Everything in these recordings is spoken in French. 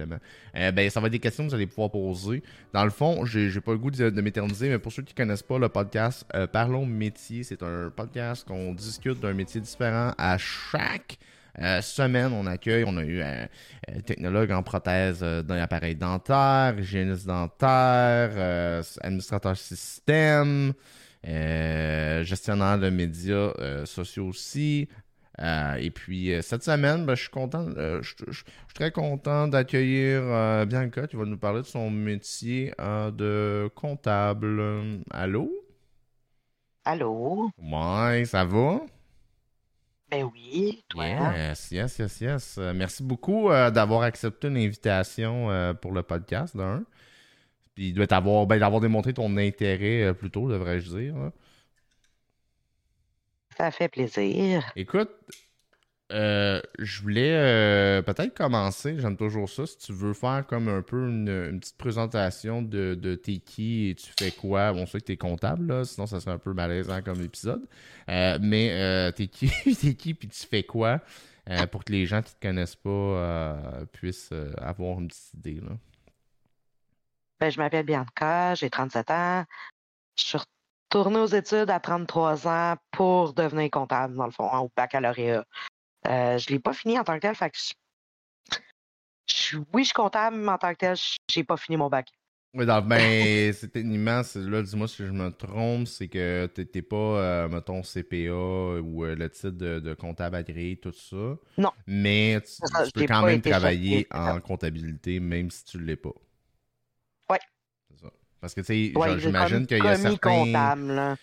Euh, ben, ça va être des questions que vous allez pouvoir poser. Dans le fond, j'ai pas le goût de, m'éterniser, mais pour ceux qui connaissent pas le podcast euh, Parlons métier, c'est un podcast qu'on discute d'un métier différent à chaque euh, semaine. On accueille, on a eu un, technologue en prothèse d'un appareil dentaire, hygiéniste dentaire, administrateur système, gestionnaire de médias sociaux aussi, euh, et puis euh, cette semaine, ben, je suis content, euh, je, suis très content d'accueillir Bianca qui va nous parler de son métier de comptable. Allô? Allô? Ouais, ça va? Ben oui, toi? Yes, yes, yes, yes. merci beaucoup d'avoir accepté une invitation pour le podcast, d'un. Puis d'avoir ben, d'avoir démontré ton intérêt plutôt, devrais-je dire. Ça fait plaisir. Écoute, euh, je voulais euh, peut-être commencer, j'aime toujours ça, si tu veux faire comme un peu une, petite présentation de, de t'es qui et tu fais quoi. Bon, c'est que t'es comptable, là, sinon ça serait un peu malaisant comme épisode. Euh, mais t'es qui, t'es qui puis tu fais quoi pour que les gens qui te connaissent pas puissent avoir une petite idée. Là? Ben, je m'appelle Bianca, j'ai 37 ans. Je suis Tourner aux études à 33 ans pour devenir comptable, dans le fond, au baccalauréat. Euh, je ne l'ai pas fini en tant que tel, fait que je, oui, je suis comptable, mais en tant que tel, je n'ai pas fini mon bac. Oui, ben, c'est immense. Là, dis-moi si je me trompe, c'est que tu n'es pas, euh, mettons, CPA ou euh, le titre de, comptable agréé, tout ça. Non. Mais tu, peux quand même travailler en comptabilité, même si tu ne l'es pas. Parce que, tu sais, j'imagine qu'il y a certains.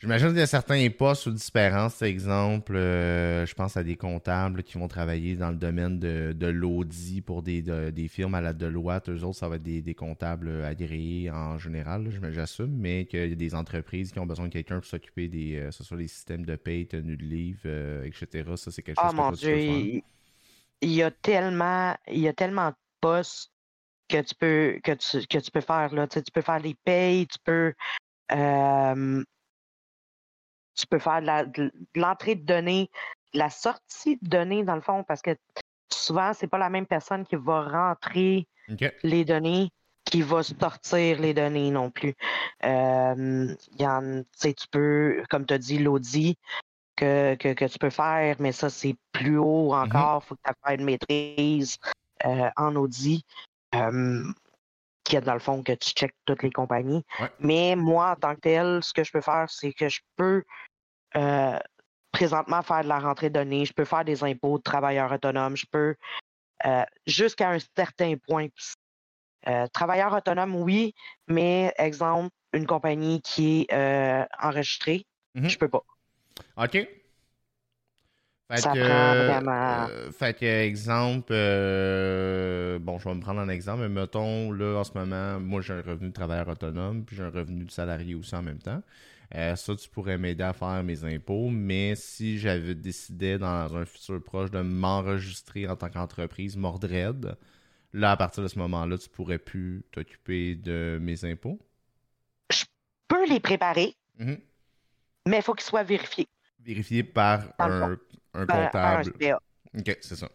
J'imagine qu'il y a certains postes ou différences. Exemple, euh, je pense à des comptables qui vont travailler dans le domaine de, de l'audit pour des, des firmes à la Deloitte. Eux autres, ça va être des, comptables agréés en général, j'assume, mais qu'il y a des entreprises qui ont besoin de quelqu'un pour s'occuper des, euh, ce soit les systèmes de paie, tenue de livre, euh, etc. Ça, c'est quelque chose oh, mon Dieu, il y a tellement, il y a tellement de postes que tu peux que tu, que tu peux faire là. Tu, peux faire les payes, tu peux tu peux faire de l'entrée de, données, la sortie de données dans le fond, parce que souvent c'est pas la même personne qui va rentrer les données qui va sortir les données non plus. Euh, y en, tu peux, comme tu as dit, l'audit que, que, tu peux faire, mais ça, c'est plus haut mm-hmm. encore. Il faut que tu aies une maîtrise euh, en audit qui est dans le fond que tu checkes toutes les compagnies. Mais moi, en tant que tel, ce que je peux faire, c'est que je peux euh, présentement faire de la rentrée de données, je peux faire des impôts de travailleurs autonomes, je peux euh, jusqu'à un certain point. Euh, travailleur autonome, oui, mais exemple, une compagnie qui est enregistrée, mmh je peux pas. OK. Fait ça que, prend vraiment. Euh, fait que, exemple, euh, bon, je vais me prendre un exemple, mais mettons, là, en ce moment, moi, j'ai un revenu de travailleur autonome, puis j'ai un revenu de salarié aussi en même temps. Euh, ça, tu pourrais m'aider à faire mes impôts, mais si j'avais décidé dans un futur proche de m'enregistrer en tant qu'entreprise Mordred, là, à partir de ce moment-là, tu pourrais plus t'occuper de mes impôts? Je peux les préparer, mm-hmm. mais il faut qu'ils soient vérifiés. Vérifiés par un un comptable. OK, c'est ça.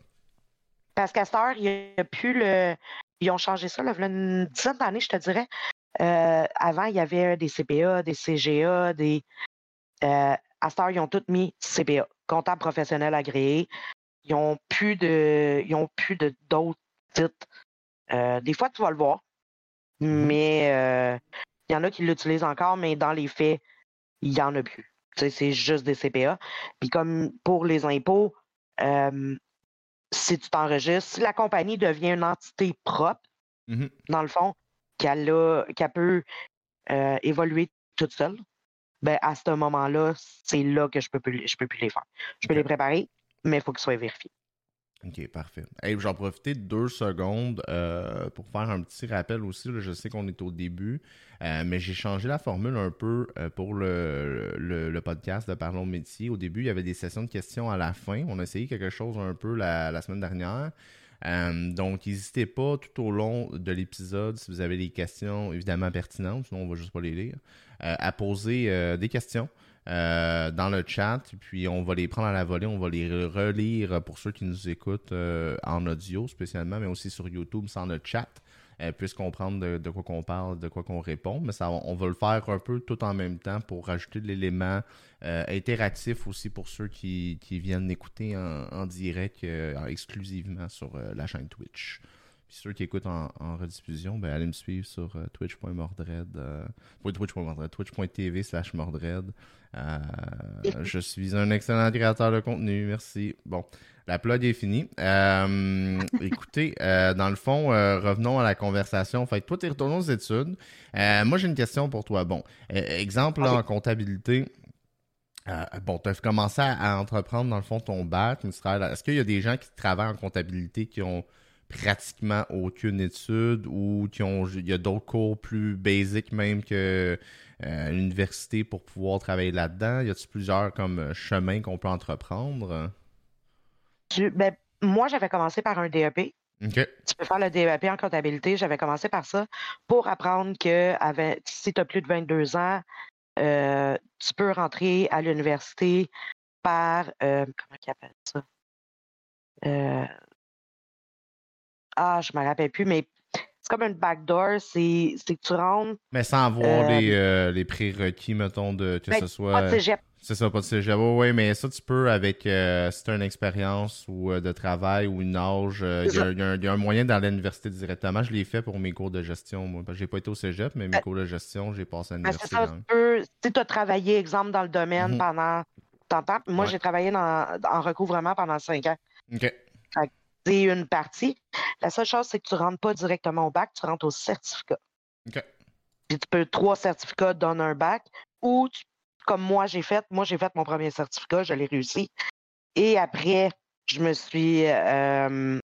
Parce qu'à cette heure, il n'y a plus le. Ils ont changé ça, là, il y a une dizaine d'années, je te dirais. Euh, avant, il y avait des CPA, des CGA, des. Euh, à cette heure, ils ont tous mis CPA, comptable professionnel agréé. Ils n'ont plus de. Ils ont plus de d'autres titres. Euh, des fois, tu vas le voir. Mm-hmm. Mais il y en a qui l'utilisent encore, mais dans les faits, il n'y en a plus c'est juste des CPA. Puis comme pour les impôts, si tu t'enregistres, si la compagnie devient une entité propre, mmh dans le fond, qu'elle peut euh, évoluer toute seule, ben à ce moment-là, c'est là que je peux plus, je peux plus les faire. Je peux les préparer, mais il faut qu'ils soient vérifiés. Ok, parfait. Hey, J'en profiter deux secondes euh, pour faire un petit rappel aussi. je sais qu'on est au début, euh, mais j'ai changé la formule un peu euh, pour le, le, podcast de Parlons métier. Au début, il y avait des sessions de questions à la fin. On a essayé quelque chose un peu la, la semaine dernière. donc, n'hésitez pas tout au long de l'épisode, si vous avez des questions évidemment pertinentes, sinon on va juste pas les lire, à poser des questions. Dans le chat, puis on va les prendre à la volée, on va les relire pour ceux qui nous écoutent en audio spécialement, mais aussi sur YouTube sans le chat. puissent comprendre de, quoi qu'on parle, de quoi qu'on répond. Mais ça, on va le faire un peu tout en même temps pour rajouter de l'élément interactif aussi pour ceux qui, viennent écouter en, direct exclusivement sur la chaîne Twitch ceux qui écoutent en, rediffusion, ben, allez me suivre sur euh, twitch.mordred. Euh, twitch.mordred, twitch.tv slash mordred. Euh, je suis un excellent créateur de contenu, merci. Bon, la plug est finie. écoutez, dans le fond, revenons à la conversation. Fait toi, tu es retourné aux études. moi, j'ai une question pour toi. Bon, exemple en comptabilité. bon, tu as commencé à, entreprendre dans le fond ton bac. Est-ce qu'il y a des gens qui travaillent en comptabilité qui ont pratiquement aucune étude ou qui ont il y a d'autres cours plus basiques même que euh, l'université pour pouvoir travailler là-dedans? Y a-t-il plusieurs comme euh, chemins qu'on peut entreprendre? Ben, moi, j'avais commencé par un DEP. Tu peux faire le DEP en comptabilité. J'avais commencé par ça pour apprendre que si tu as plus de 22 ans, euh, tu peux rentrer à l'université par comment ils appellent ça? Ah, je me rappelle plus, mais c'est comme une backdoor, c'est que tu rentres. Mais sans avoir les, euh, euh, les prérequis, mettons, de que ben, ce soit. Pas de cégep. C'est ça, pas de cégep. Oui, mais ça, tu peux avec euh, si tu as une expérience ou de travail ou une âge. Il y, a un moyen d'aller à l'université directement. Je l'ai fait pour mes cours de gestion, moi. J'ai pas été au cégep, mais mes ben cours de gestion, j'ai passé à ben, l'université. ça, tu peux. Si tu as travaillé, exemple, dans le domaine mm-hmm. pendant tant temps, moi, j'ai travaillé dans, en recouvrement pendant cinq ans. OK c'est une partie. La seule chose, c'est que tu ne rentres pas directement au bac, tu rentres au certificat. OK. Puis tu peux trois certificats dans un bac ou comme moi j'ai fait, moi j'ai fait mon premier certificat, je l'ai réussi. Et après, je me suis euh,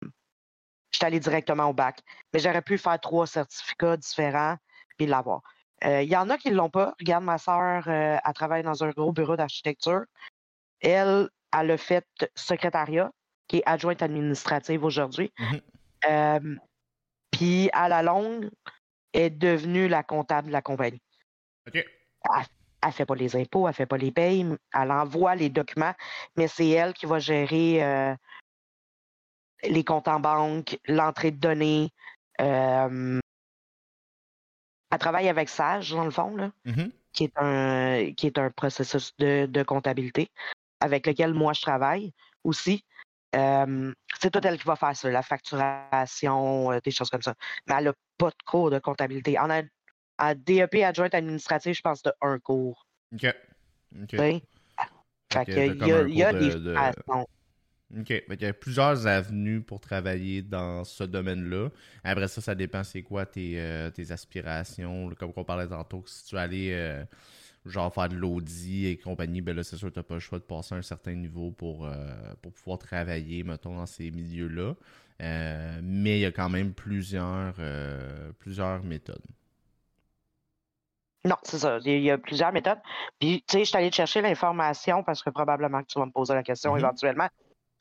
je suis allé directement au bac. Mais j'aurais pu faire trois certificats différents puis l'avoir. Euh, il y en a qui ne l'ont pas. Regarde, ma soeur, euh, elle travaille dans un gros bureau d'architecture. Elle, elle a fait secrétariat qui est adjointe administrative aujourd'hui. Mhm. Euh, puis à la longue, est devenue la comptable de la compagnie. OK. Elle, ne fait pas les impôts, elle fait pas les payes, elle envoie les documents, mais c'est elle qui va gérer euh, les comptes en banque, l'entrée de données. Euh, elle travaille avec Sage, dans le fond, là, mhm. qui, est un, qui est un processus de, de comptabilité avec lequel moi je travaille aussi c'est tout elle qui va faire ça, la facturation, euh, des choses comme ça. Mais elle n'a pas de cours de comptabilité. En a, DEP adjointe administrative, je pense de un cours. OK. OK. Fait il y a, des OK. il y a plusieurs avenues pour travailler dans ce domaine-là. Après ça, ça dépend c'est quoi tes, euh, tes aspirations. Comme on parlait tantôt, si tu aller euh, genre faire de l'audit et compagnie, ben là, c'est sûr que tu n'as pas le choix de passer à un certain niveau pour, euh, pour pouvoir travailler, mettons, dans ces milieux-là. Euh, mais il y a quand même plusieurs, euh, plusieurs méthodes. Non, c'est ça. Il y a plusieurs méthodes. Puis, tu sais, je suis allé chercher l'information parce que probablement que tu vas me poser la question mm-hmm. éventuellement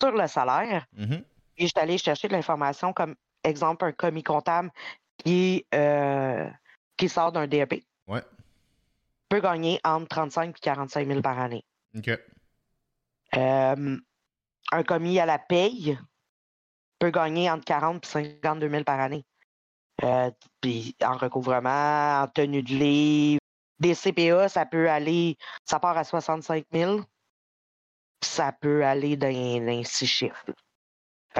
sur le salaire. Mm-hmm. Et je suis allé chercher de l'information comme exemple un commis comptable qui, qui sort d'un DEP. Peut gagner entre 35 et 45 000 par année. OK. Euh, un commis à la paye peut gagner entre 40 et 52 000 par année. Euh, puis en recouvrement, en tenue de livre, des CPA, ça peut aller, ça part à 65 000, ça peut aller dans, dans six chiffres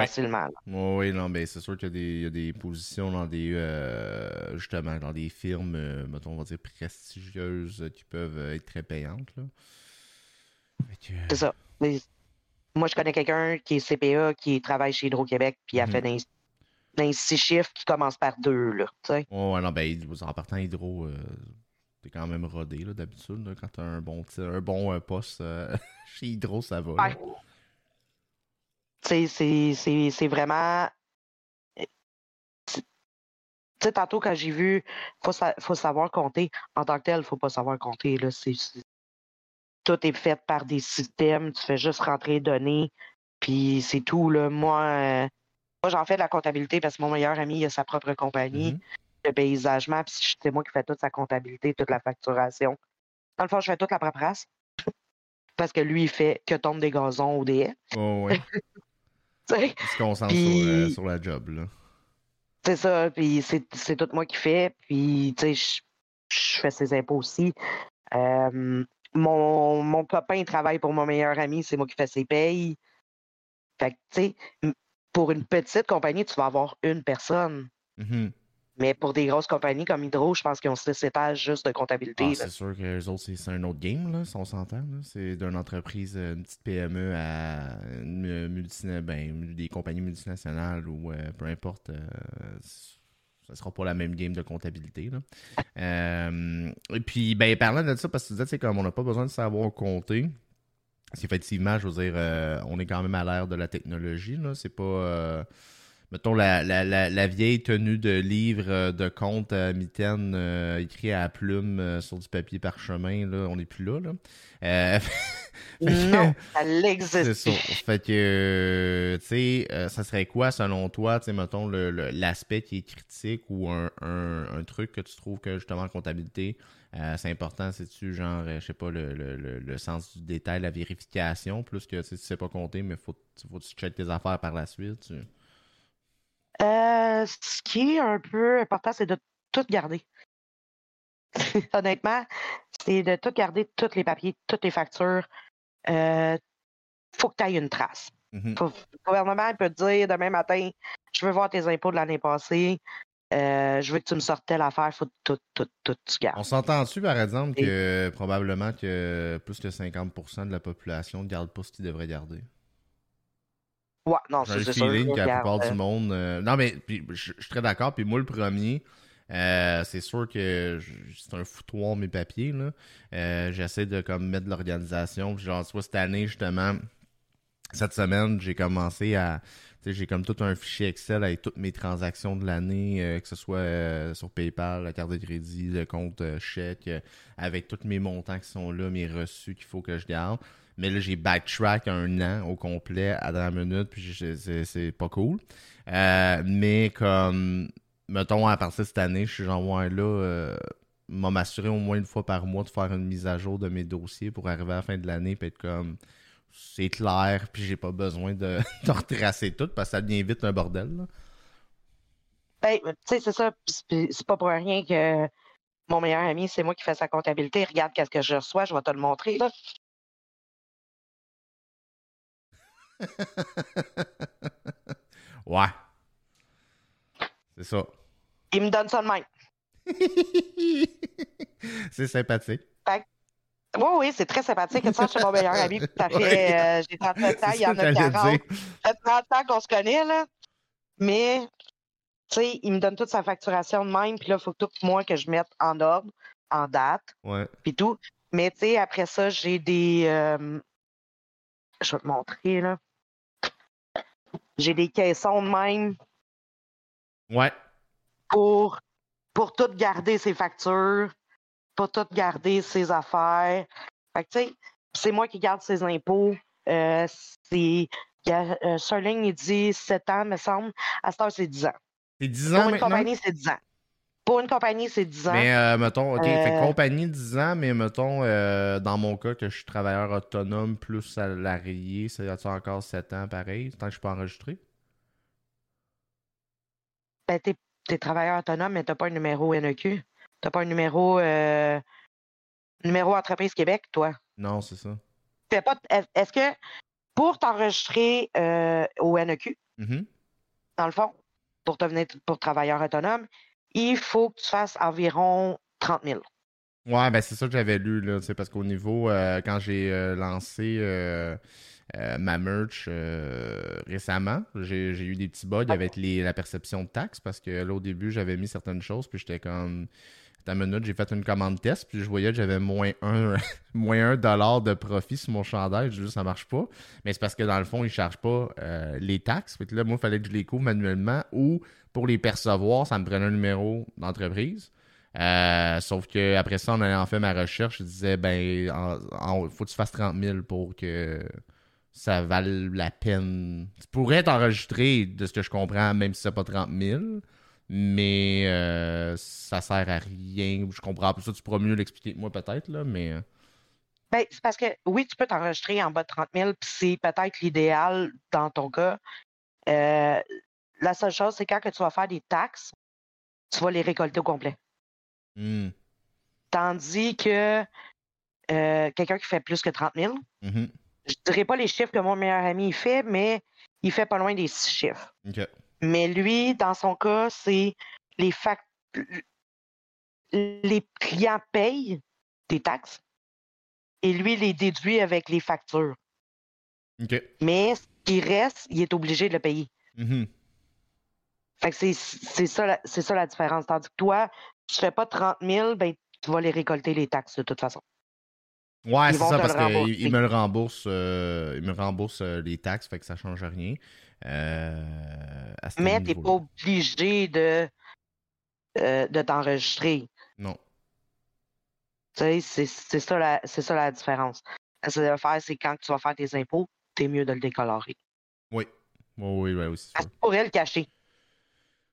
facilement. Oui, non, mais c'est sûr qu'il y, a des positions dans des euh, justement dans des firmes, euh, mettons, on va dire prestigieuses qui peuvent être très payantes. C'est ça. moi, je connais quelqu'un qui est CPA, qui travaille chez Hydro-Québec, puis il a mhm. fait des, six chiffres qui commencent par deux. Là, ouais, non, ben, en partant Hydro, euh, t'es quand même rodé d'habitude. Quand t'as un bon, un bon poste chez Hydro, ça va. C'est vraiment. Tu sais, tantôt, quand j'ai vu, il faut, savoir compter. En tant que tel, il ne faut pas savoir compter. Là. tout est fait par des systèmes. Tu fais juste rentrer les données, puis c'est tout. Là. Moi, euh, moi j'en fais de la comptabilité parce que mon meilleur ami il a sa propre compagnie mm-hmm. de paysagement. Puis c'est moi qui fais toute sa comptabilité, toute la facturation. Dans le fond, je fais toute la paperasse. parce que lui, il fait que tombe des gazons ou des haies. Oh, ouais. il se concentre sur, sur, la job, là. C'est ça, puis c'est tout moi qui fais, puis tu sais, je fais ses impôts aussi. Euh, mon, mon copain travaille pour mon meilleur ami, c'est moi qui fais ses payes. Fait que, tu sais, pour une petite compagnie, tu vas avoir une personne. Mm-hmm. Mais pour des grosses compagnies comme Hydro, je pense qu'ils ont six étages juste de comptabilité. Ah, c'est sûr que les autres, c'est un autre game, là, si on s'entend. C'est d'une entreprise, euh, une petite PME à une ben, des compagnies multinationales ou euh, peu importe. Euh, ça sera pas la même game de comptabilité. et puis, ben, parlant de ça, parce que tu disais, comme on n'a pas besoin de savoir compter. Effectivement, je veux dire, on est quand même à l'ère de la technologie. C'est pas mettons, la, la, la, vieille tenue de livre euh, de compte à mitaine euh, écrit à plume euh, sur du papier parchemin, là, on n'est plus là. là. non, elle existe. C'est ça. Fait que, tu sais, ça serait quoi, selon toi, tu sais, mettons, l'aspect qui est critique ou un, un, un, truc que tu trouves que, justement, en comptabilité, c'est important, c'est-tu, genre, je sais pas, le, le, le, sens du détail, la vérification, plus que, tu sais pas compter, mais faut, faut que tu checkes tes affaires par la suite. Tu... Euh, ce qui est un peu important, c'est de tout garder. Honnêtement, c'est de tout garder, tous les papiers, toutes les factures. Il euh, faut que tu aies une trace. Mmh le gouvernement peut te dire demain matin, je veux voir tes impôts de l'année passée. Euh, je veux que tu me sortes l'affaire, il faut tout, tout, tout, tu gardes. On s'entend-tu, par exemple, que probablement que plus de 50% de la population ne garde pas ce qu'ils devrait garder? Ouais, non, c'est feeling que la plupart du monde. Euh, non, mais je suis très d'accord. Puis moi, le premier, euh, c'est sûr que c'est un foutoir mes papiers. Là. Euh, j'essaie de comme mettre de l'organisation. Genre, soit cette année, justement, cette semaine, j'ai commencé à. J'ai comme tout un fichier Excel avec toutes mes transactions de l'année, que ce soit sur PayPal, la carte de crédit, le compte chèque, avec tous mes montants qui sont là, mes reçus qu'il faut que je garde. Mais là, j'ai backtrack un an au complet à la minute, puis c'est pas cool. Euh, mais comme, mettons, à partir de cette année, je suis genre, ouais, là, euh, m'a m'assurer au moins une fois par mois de faire une mise à jour de mes dossiers pour arriver à la fin de l'année, puis être comme, c'est clair, puis j'ai pas besoin de, retracer tout, parce que ça devient vite un bordel. Ben, tu sais, c'est ça, c'est pas pour rien que mon meilleur ami, c'est moi qui fais sa comptabilité. Regarde qu'est-ce que je reçois, je vais te le montrer. Là. ouais. C'est ça. Il me donne ça de même. c'est sympathique. oui, oui, c'est très sympathique. Ça, je suis mon meilleur ami. Ça fait, euh, j'ai 37 ans, il y en a 40. Ça fait 30 ans qu'on se connaît, là. Mais, tu sais, il me donne toute sa facturation de même, puis là, il faut tout moi que je mette en ordre, en date, ouais. puis tout. Mais, tu sais, après ça, j'ai des... Euh, je vais te montrer, là. J'ai des caissons de même. Ouais. Pour, pour tout garder ses factures, pour tout garder ses affaires. Fait que, tu sais, c'est moi qui garde ses impôts. Euh, c'est. Euh, Sterling, il dit 7 ans, me semble. À cette heure, c'est 10 ans. C'est 10 ans Pour une compagnie, c'est 10 ans. Pour une compagnie, c'est 10 ans. Mais, euh, mettons, OK, fait euh, compagnie 10 ans, mais mettons, euh, dans mon cas, que je suis travailleur autonome plus salarié, ça y a-tu encore 7 ans pareil, tant que je peux enregistrer? Ben, t'es es travailleur autonome, mais t'as pas un numéro NEQ. T'as pas un numéro numéro Entreprise Québec, toi? Non, c'est ça. Est-ce que pour t'enregistrer au NEQ, mm-hmm. dans le fond, pour devenir pour travailleur autonome, il faut que tu fasses environ 30 000. Ouais, ben c'est ça que j'avais lu, là. C'est parce qu'au niveau, euh, quand j'ai euh, lancé euh, ma merch récemment, j'ai eu des petits bugs avec les, la perception de taxes parce que là, au début, j'avais mis certaines choses, puis j'étais comme. Minute, j'ai fait une commande test, puis je voyais que j'avais moins un, moins un dollar de profit sur mon chandail. Je dis, ça marche pas. Mais c'est parce que dans le fond, ils ne chargent pas les taxes. Fait que là, moi, il fallait que je les couvre manuellement ou pour les percevoir, ça me prenait un numéro d'entreprise. Euh, sauf que après ça, en ayant fait ma recherche, je disais ben il faut que tu fasses 30 000 pour que ça vale la peine. Tu pourrais t'enregistrer de ce que je comprends, même si c'est pas 30 000, mais euh, ça sert à rien. Je comprends pas ça, tu pourras mieux l'expliquer que moi peut-être, là, mais. Ben, c'est parce que oui, tu peux t'enregistrer en bas de 30 000, puis c'est peut-être l'idéal dans ton cas. Euh, la seule chose, c'est quand que tu vas faire des taxes, tu vas les récolter au complet. Hmm. Tandis que euh, quelqu'un qui fait plus que 30 000, mm-hmm. je ne dirais pas les chiffres que mon meilleur ami fait, mais il fait pas loin des six chiffres. Mais lui, dans son cas, c'est les fact... les clients payent des taxes et lui les déduit avec les factures. Mais ce qui reste, il est obligé de le payer. Mm-hmm. Fait que c'est ça, ça la différence. Tandis que toi, tu fais pas 30 000, ben, tu vas les récolter les taxes de toute façon. Ouais, c'est ça, parce qu'il me le rembourse, euh, il me rembourse euh, les taxes, fait que ça change rien. Euh, Mais tu n'es pas obligé de, de t'enregistrer. Non. Tu sais, c'est ça, la, ça la différence. Ce que faire, c'est quand tu vas faire tes impôts, c'est mieux de le décolorer. Oui. Oui, oui, oui, aussi. Tu pourrais le cacher.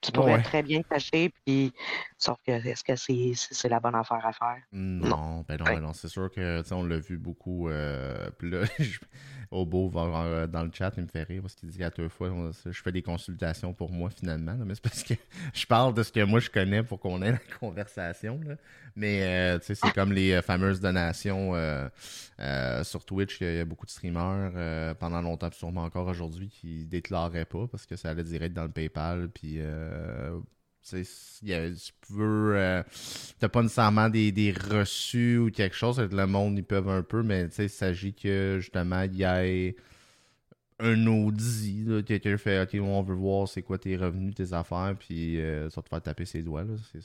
Tu pourrais très bien cacher, puis sauf que est-ce que c'est la bonne affaire à faire? Non, ben non, ben non c'est sûr que on l'a vu beaucoup. Euh, puis là, Obo va euh, dans le chat, il me fait rire parce qu'il dit à deux fois je fais des consultations pour moi finalement. mais c'est parce que je parle de ce que moi je connais pour qu'on ait la conversation. Mais euh, c'est comme les fameuses donations sur Twitch. Il y a beaucoup de streamers pendant longtemps, sûrement encore aujourd'hui, qui déclaraient pas parce que ça allait direct dans le PayPal. Puis tu peux. Euh, t'as pas nécessairement des, des, reçus ou quelque chose. Le monde, ils peuvent un peu, mais il s'agit que justement, il y ait un audit. Quelqu'un fait Ok, on veut voir c'est quoi tes revenus, tes affaires, puis euh, ça va te faire taper ses doigts. C'est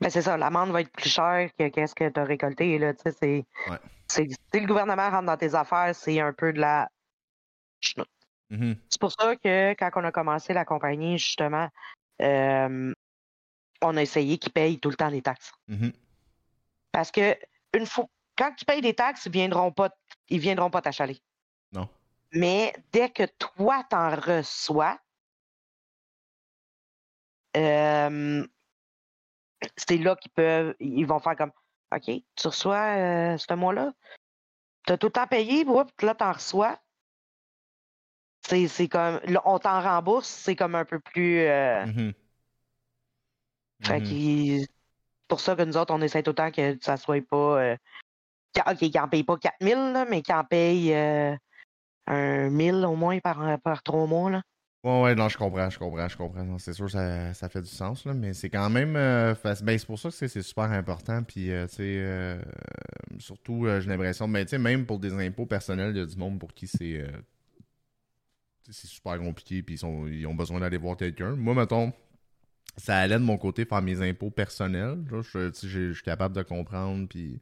ben, c'est ça, l'amende va être plus chère que qu'est-ce que tu as récolté. Là, c'est, c'est, si le gouvernement rentre dans tes affaires, c'est un peu de la mm-hmm. C'est pour ça que quand on a commencé la compagnie, justement, on a essayé qu'ils payent tout le temps les taxes. Mm-hmm. Parce que une fois, quand tu payes des taxes, ils viendront pas, ils viendront pas t'achaler. Non. Mais dès que toi t'en reçois, euh, c'est là qu'ils peuvent, ils vont faire comme, OK, tu reçois euh, ce mois-là, tu as tout le temps payé, là, t'en reçois. C'est comme, on t'en rembourse, c'est comme un peu plus. Euh... Mm-hmm. Fait mm-hmm. pour ça que nous autres, on essaie temps que ça soit pas. Euh... OK, qu'ils n'en payent pas 4000, mais qu'ils en payent euh, un 1000 au moins par, par trois mois. Là. Ouais, ouais, non, je comprends, je comprends, je comprends. C'est sûr, ça, ça fait du sens, là, mais c'est quand même. Euh, ben, c'est pour ça que c'est super important. Puis, euh, tu sais, euh, surtout, j'ai l'impression, mais ben, tu sais, même pour des impôts personnels, il y a du monde pour qui c'est c'est super compliqué, puis ils, ont besoin d'aller voir quelqu'un. Moi, mettons, ça allait de mon côté faire mes impôts personnels. je, suis capable de comprendre, puis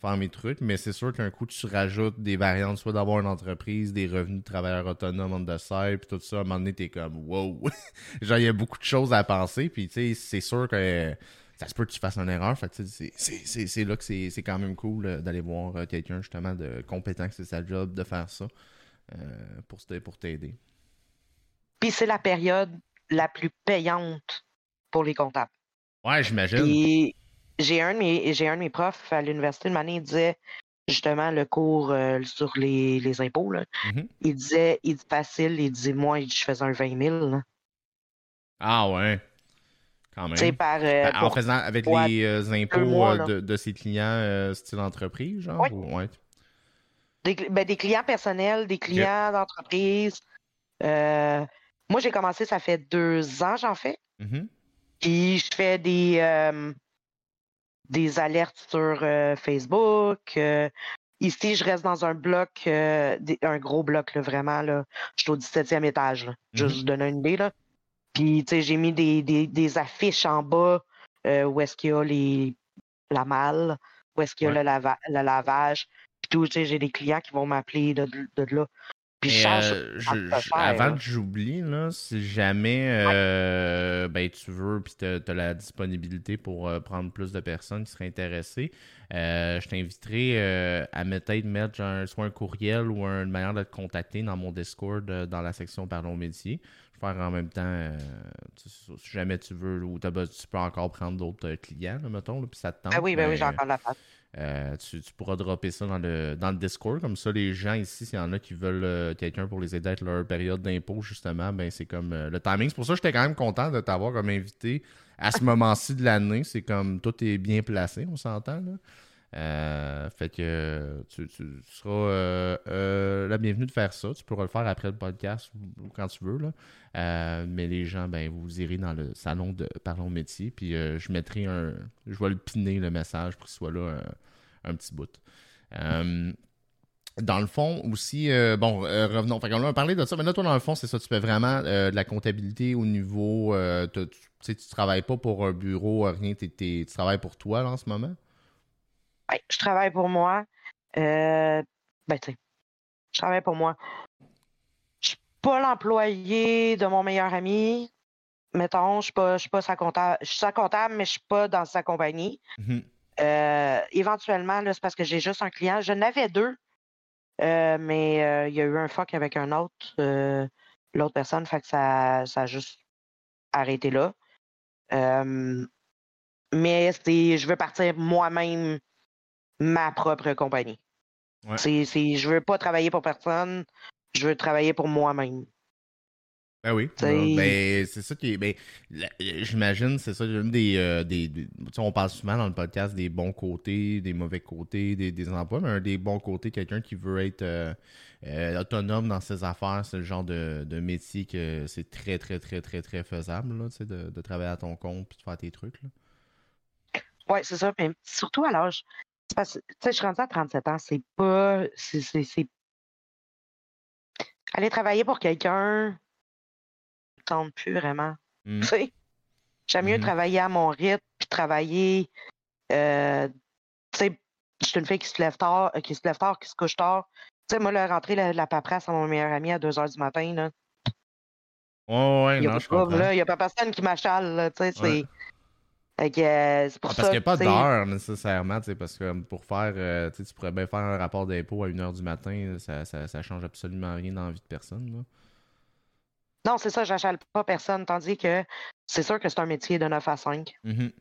faire mes trucs, mais c'est sûr qu'un coup, tu rajoutes des variantes, soit d'avoir une entreprise, des revenus de travailleurs autonomes en dessert, puis tout ça, à un moment donné, t'es comme, wow! Genre, il y a beaucoup de choses à penser, puis tu sais, c'est sûr que ça se peut que tu fasses une erreur. Fait c'est là que c'est quand même cool euh, d'aller voir euh, quelqu'un, justement, de compétent, que c'est sa job, de faire ça. Euh, pour, pour t'aider. Puis c'est la période la plus payante pour les comptables. Ouais, j'imagine. j'ai un, de mes, j'ai un de mes profs à l'université de Mané, il disait justement le cours euh, sur les, les impôts. Là. Mm-hmm. Il disait, il dit facile, il dit moi, je faisais un 20 000. Ah ouais. Quand même. Par, euh, ben, en faisant avec les impôts de, de, ses clients style entreprise, genre? ouais. Ben, des, clients personnels, des clients d'entreprise. Euh, moi, j'ai commencé, ça fait deux ans, j'en fais. Mm-hmm. Puis je fais des, euh, des alertes sur euh, Facebook. ici, je reste dans un bloc, un gros bloc, vraiment. Là. Je suis au 17e étage. Là. Juste mm-hmm. vous donner une idée. Là. Puis, j'ai mis des, des, affiches en bas où est-ce qu'il y a les, la malle, où est-ce qu'il y a le, le lavage j'ai des clients qui vont m'appeler de, là. Puis euh, avant que j'oublie, si jamais euh, ben, tu veux puis tu as, la disponibilité pour euh, prendre plus de personnes qui seraient intéressées, je t'inviterai à peut-être mettre soit un courriel ou une manière de te contacter dans mon Discord dans la section Parlons métier. faire en même temps, si jamais tu veux, ou tu peux encore prendre d'autres clients, mettons, puis ça te tente. Ah oui, ben oui, j'ai encore la face. Euh, tu, pourras dropper ça dans le, dans le Discord. Comme ça, les gens ici, s'il y en a qui veulent euh, quelqu'un pour les aider à leur période d'impôt, justement, ben c'est comme euh, le timing. C'est pour ça que j'étais quand même content de t'avoir comme invité à ce moment-ci de l'année. C'est comme tout est bien placé, on s'entend. Fait que tu, seras la bienvenue de faire ça. Tu pourras le faire après le podcast ou, quand tu veux. mais les gens, ben, vous irez dans le salon de Parlons Métier. Puis je mettrai un. Je vais le piner le message pour qu'il soit là un petit bout. Euh, dans le fond aussi, euh, bon, euh, revenons. Fait on a parlé de ça, mais là, toi, dans le fond, c'est ça, tu fais vraiment de la comptabilité au niveau. tu sais, tu travailles pas pour un bureau, rien, tu travailles pour toi là, en ce moment? Oui, je travaille pour moi. ben, tu sais, je travaille pour moi. Je suis pas l'employé de mon meilleur ami. Mettons, je suis pas, suis pas sa comptable. Je suis sa comptable, mais je suis pas dans sa compagnie. Mm-hmm. Euh, éventuellement, c'est parce que j'ai juste un client. Je n'avais deux, euh, mais euh, il y a eu un fuck avec un autre, l'autre personne, fait que ça, ça a juste arrêté là. mais je veux partir moi-même ma propre compagnie. Ouais. C'est, je veux pas travailler pour personne, je veux travailler pour moi-même. Ben oui. Ben, c'est ça qui est. Ben, J'imagine, c'est ça. Des, euh, des, on parle souvent dans le podcast des bons côtés, des mauvais côtés, des, des emplois, mais un des bons côtés, quelqu'un qui veut être euh, euh, autonome dans ses affaires, c'est le genre de, de métier que c'est très, très, très, très, très faisable là, de, de travailler à ton compte puis de faire tes trucs. Oui, c'est ça. Mais surtout à l'âge. Je suis rendu à 37 ans, c'est pas. C'est. Aller travailler pour quelqu'un tente plus vraiment. Mmh. J'aime mieux mmh travailler à mon rythme, puis travailler. Euh, tu sais, je suis une fille qui se lève tard, qui se lève tard, qui se couche tard. Tu sais, moi, le rentrer la, la paperasse à mon meilleur ami à 2 h du matin, là. Oh, ouais, non, je comprends. Il n'y a pas personne qui m'achale, tu sais, c'est. Pour ah. Parce qu'il n'y a pas d'heure nécessairement, parce que pour faire, euh, tu pourrais bien faire un rapport d'impôt à 1h du matin, ça, ça, ça, change absolument rien dans la vie de personne. Là. Non, c'est ça, j'achale pas personne, tandis que c'est sûr que c'est un métier de 9 à 5. Mm-hmm.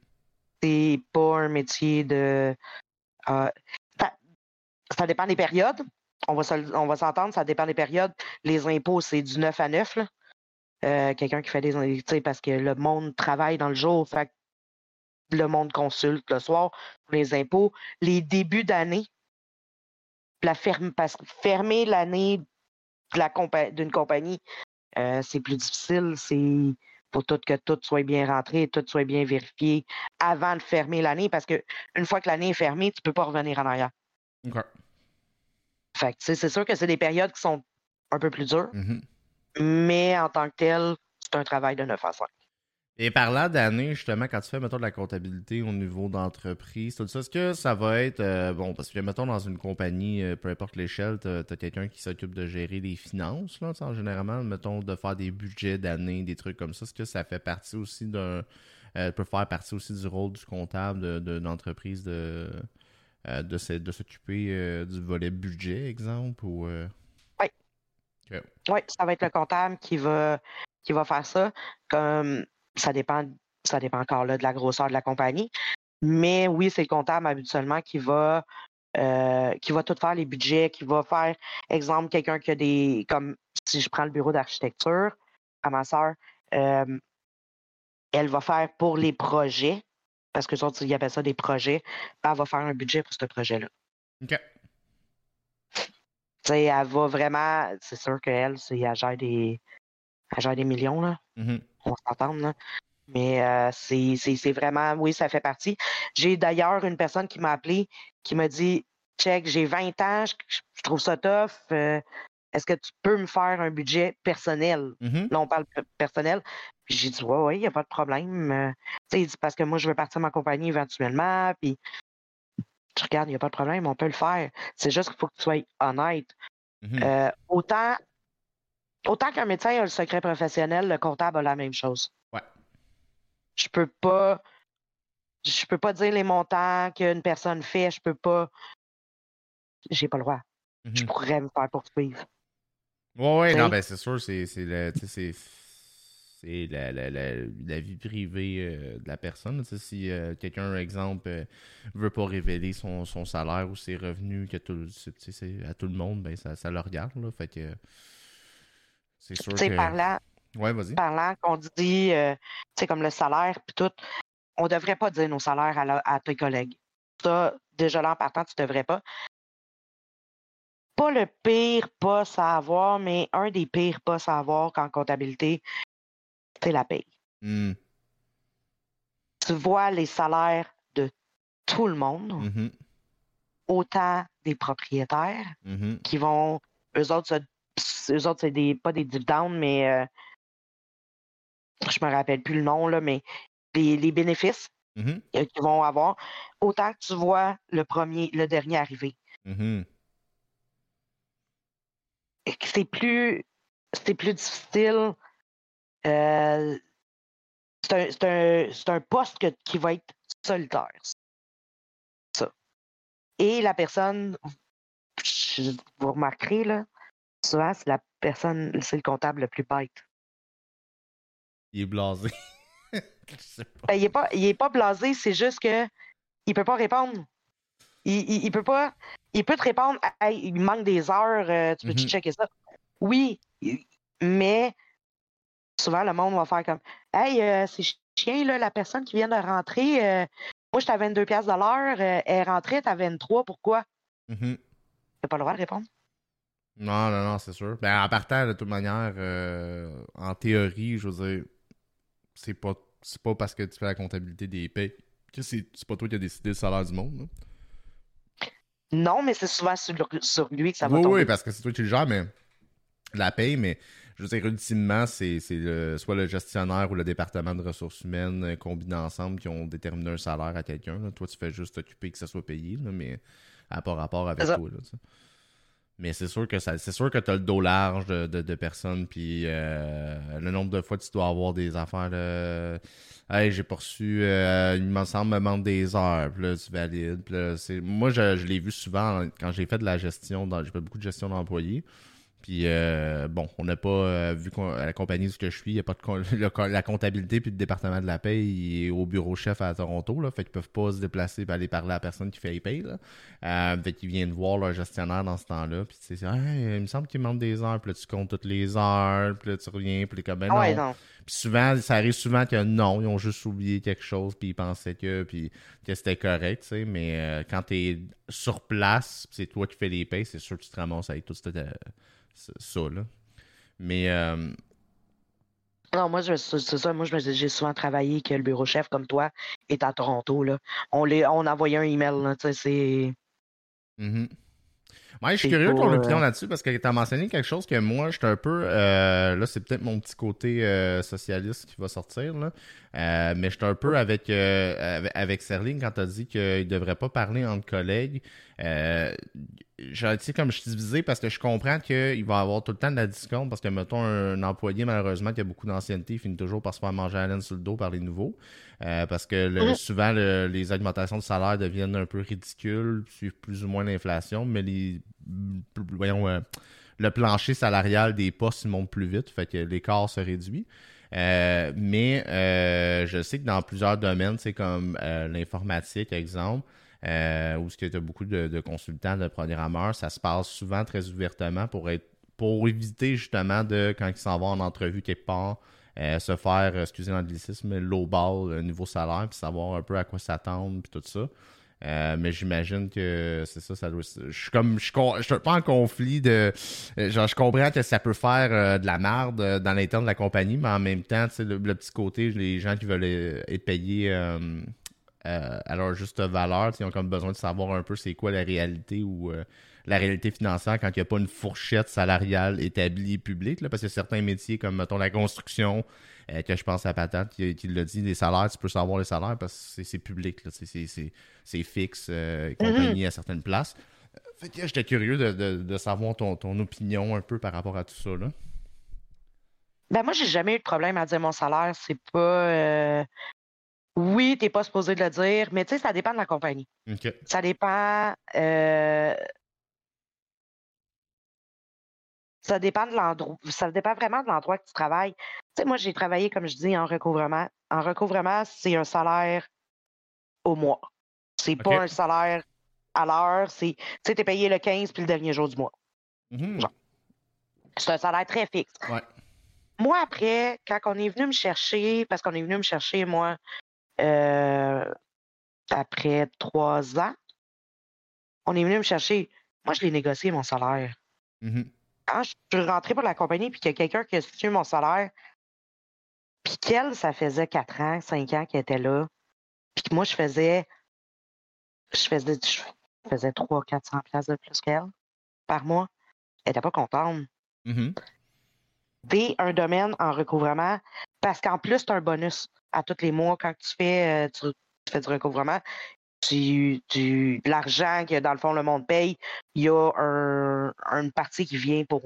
C'est pas un métier de. Euh, ça, dépend des périodes. On va, s'entendre, ça dépend des périodes. Les impôts, c'est du 9 à 9. Euh, quelqu'un qui fait des. impôts, parce que le monde travaille dans le jour, fait le monde consulte le soir pour les impôts. Les débuts d'année, la ferme, parce que fermer l'année d'une compagnie, euh, c'est plus difficile. C'est pour tout que tout soit bien rentré, tout soit bien vérifié avant de fermer l'année, parce que une fois que l'année est fermée, tu ne peux pas revenir en arrière. Fait c'est sûr que c'est des périodes qui sont un peu plus dures, mm-hmm. mais en tant que tel, c'est un travail de 9 à 5. Et parlant d'années, justement, quand tu fais, mettons, de la comptabilité au niveau d'entreprise, tout ça, est-ce que ça va être, euh, bon, parce que, mettons, dans une compagnie, euh, peu importe l'échelle, tu as, quelqu'un qui s'occupe de gérer les finances, là, en généralement, mettons, de faire des budgets d'année, des trucs comme ça. Est-ce que ça fait partie aussi d'un, euh, peut faire partie aussi du rôle du comptable de, l'entreprise de, de, de s'occuper du volet budget, exemple, ou... Oui. Oui, ça va être le comptable qui va, qui va faire ça. Comme ça dépend, ça dépend encore là de la grosseur de la compagnie. Mais oui, c'est le comptable habituellement qui va euh, qui va tout faire les budgets, qui va faire, exemple, quelqu'un qui a des, comme si je prends le bureau d'architecture à ma soeur, euh, elle va faire pour les projets, parce que autres, il y avait ça des projets, elle va faire un budget pour ce projet-là. OK. sais, elle va vraiment, c'est sûr qu'elle, elle gère des, elle gère des millions, là. Mm-hmm on s'entend, là. Mais euh, c'est vraiment, oui, ça fait partie. J'ai d'ailleurs une personne qui m'a appelé qui m'a dit Check, j'ai 20 ans, je, trouve ça tough. Euh, est-ce que tu peux me faire un budget personnel? Mm-hmm. Là, on parle personnel. Puis j'ai dit Ouais, oui, il n'y a pas de problème. Euh, tu sais, parce que moi, je veux partir de ma compagnie éventuellement. Puis je regarde, il n'y a pas de problème, on peut le faire. C'est juste qu'il faut que tu sois honnête. Mm-hmm. autant Autant qu'un médecin a le secret professionnel, le comptable a la même chose. Ouais. Je peux pas. Je peux pas dire les montants qu'une personne fait. Je peux pas. J'ai pas le droit. Je mhm. pourrais me faire poursuivre. Ouais, ouais, non, ben c'est sûr, c'est le. c'est la, la, la, vie privée euh, de la personne. si euh, quelqu'un, exemple, euh, veut pas révéler son, son, salaire ou ses revenus que tout, à tout le monde, ben ça, ça le regarde. Là, fait que c'est sûr que... Parlant, ouais, vas-y. Parlant qu'on dit, c'est comme le salaire, puis tout, on devrait pas dire nos salaires à, à tes collègues. Ça, déjà là, en partant, tu devrais pas pas le pire poste à avoir, mais un des pires postes à avoir qu'en comptabilité, c'est la paye. Hmm. Tu vois les salaires de tout le monde, mm-hmm. autant des propriétaires mm-hmm. qui vont, eux autres, eux autres c'est des, pas des dividendes, mais euh, je me rappelle plus le nom, là, mais les, bénéfices mm-hmm. qu'ils vont avoir, autant que tu vois le premier, le dernier arriver c'est plus c'est plus difficile. Euh, c'est un, un, poste qui va être solitaire. Ça. Et la personne, vous remarquerez, là, souvent, c'est la personne, c'est le comptable le plus bête. Il est blasé. Ben, il, est pas, il est pas blasé, c'est juste que il peut pas répondre. Il, il, peut pas. Il peut te répondre il manque des heures, euh, tu peux-tu mm-hmm. checker ça? Oui, mais souvent le monde va faire comme Hey, euh, c'est chien, là, la personne qui vient de rentrer, euh, moi j'étais à 22$ de l'heure, elle est rentrée, t'as 23, pourquoi? Mm-hmm. T'as pas le droit de répondre? Non, non, non, c'est sûr. Ben, en partant, de toute manière, en théorie, je veux dire, c'est pas, c'est pas parce que tu fais la comptabilité des payes que c'est, pas toi qui as décidé le salaire du monde. Non, mais c'est souvent sur, lui que ça va oui, tomber. Oui, parce que c'est toi qui le gères, mais la paye, mais je veux dire, ultimement, c'est soit le gestionnaire ou le département de ressources humaines euh, combinés ensemble qui ont déterminé un salaire à quelqu'un. Toi, tu fais juste t'occuper que ça soit payé, mais à pas rapport avec toi. Mais c'est sûr que ça, c'est sûr que tu as le dos large de, personnes, puis euh, le nombre de fois que tu dois avoir des affaires. Là, hey, j'ai poursu, euh, il me semble me manque des heures, puis là, tu valides. moi, je, je l'ai vu souvent quand j'ai fait de la gestion, j'ai fait beaucoup de gestion d'employés. Puis euh, bon, on n'a pas, euh, vu qu'à la compagnie où je suis, il n'y a pas de la comptabilité puis le département de la paie il est au bureau chef à Toronto, là, fait qu'ils peuvent pas se déplacer et aller parler à la personne qui fait les payes. Là. Euh, fait qu'ils viennent voir leur gestionnaire dans ce temps-là, puis tu sais, il me semble qu'il manque des heures, puis là tu comptes toutes les heures, puis là tu reviens, puis comme ben ah non. Puis souvent, ça arrive souvent que non, ils ont juste oublié quelque chose, puis ils pensaient que, puis que c'était correct, tu sais, mais quand tu es sur place, c'est toi qui fais les payes, c'est sûr que tu te ramasses avec tout ce ça, là. Mais. Euh, non, moi, c'est ça. Moi, j'ai souvent travaillé que le bureau chef, comme toi, est à Toronto. Là. On, les, on a envoyé un email. Là, c'est. Mm-hmm. je suis curieux de ton opinion euh, là-dessus parce que tu as mentionné quelque chose que moi, j'étais un peu. Euh, là, c'est peut-être mon petit côté socialiste qui va sortir. Là. Mais j'étais un peu avec, avec Serling quand tu as dit qu'il ne devrait pas parler entre collègues sais, comme je suis divisé parce que je comprends qu'il va avoir tout le temps de la discount parce que, mettons, un employé, malheureusement, qui a beaucoup d'ancienneté, il finit toujours par se faire manger à laine sur le dos par les nouveaux. Euh, parce que mm-hmm. souvent, les augmentations de salaire deviennent un peu ridicules, suivent plus ou moins l'inflation, mais les, voyons, euh, le plancher salarial des postes monte plus vite, fait que l'écart se réduit. Euh, mais je sais que dans plusieurs domaines, c'est comme l'informatique, exemple, euh, où il y a beaucoup de, consultants, de programmeurs, ça se passe souvent très ouvertement pour être pour éviter justement de, quand ils s'en vont en entrevue quelque part, euh, se faire, excusez l'anglicisme, low ball, niveau salaire, puis savoir un peu à quoi s'attendre, puis tout ça. Euh, mais j'imagine que c'est ça, ça doit. Je suis comme. Je suis pas en conflit de. Genre, je comprends que ça peut faire de la merde dans l'interne de la compagnie, mais en même temps, le, le petit côté, les gens qui veulent être payés euh, à leur juste valeur. Ils ont comme besoin de savoir un peu c'est quoi la réalité ou euh, la réalité financière quand il n'y a pas une fourchette salariale établie publique. Là, parce que certains métiers, comme mettons la construction, euh, que je pense à Patate qui, qui l'a dit, les salaires, tu peux savoir les salaires parce que c'est public, c'est fixe, et compagnie mm-hmm. à certaines places. Fait que j'étais curieux de, savoir ton, ton, opinion un peu par rapport à tout ça. Là. Ben moi, j'ai jamais eu de problème à dire mon salaire. C'est pas oui, tu n'es pas supposé de le dire, mais tu sais, ça dépend de la compagnie. Ça dépend. Euh, ça dépend de l'endroit. Ça dépend vraiment de l'endroit que tu travailles. sais, moi, j'ai travaillé, comme je dis, en recouvrement. En recouvrement, c'est un salaire au mois. C'est pas un salaire à l'heure. C'est, tu sais, t'es payé le 15 puis le dernier jour du mois. Mm-hmm. C'est un salaire très fixe. Moi, après, quand on est venu me chercher, parce qu'on est venu me chercher, moi, euh, après trois ans, on est venu me chercher. Moi, je l'ai négocié, mon salaire. Mm-hmm. Quand je suis rentré pour la compagnie, puis qu'il y a quelqu'un qui a situé mon salaire, puis qu'elle, ça faisait quatre ans, cinq ans qu'elle était là, puis que moi, je faisais, je faisais, je faisais 300, 400 places de plus qu'elle par mois. Elle n'était pas contente. Mm un domaine en recouvrement parce qu'en plus, tu as un bonus à tous les mois quand tu fais, euh, tu, fais du recouvrement. Tu, l'argent que dans le fond le monde paye, il y a une partie qui vient pour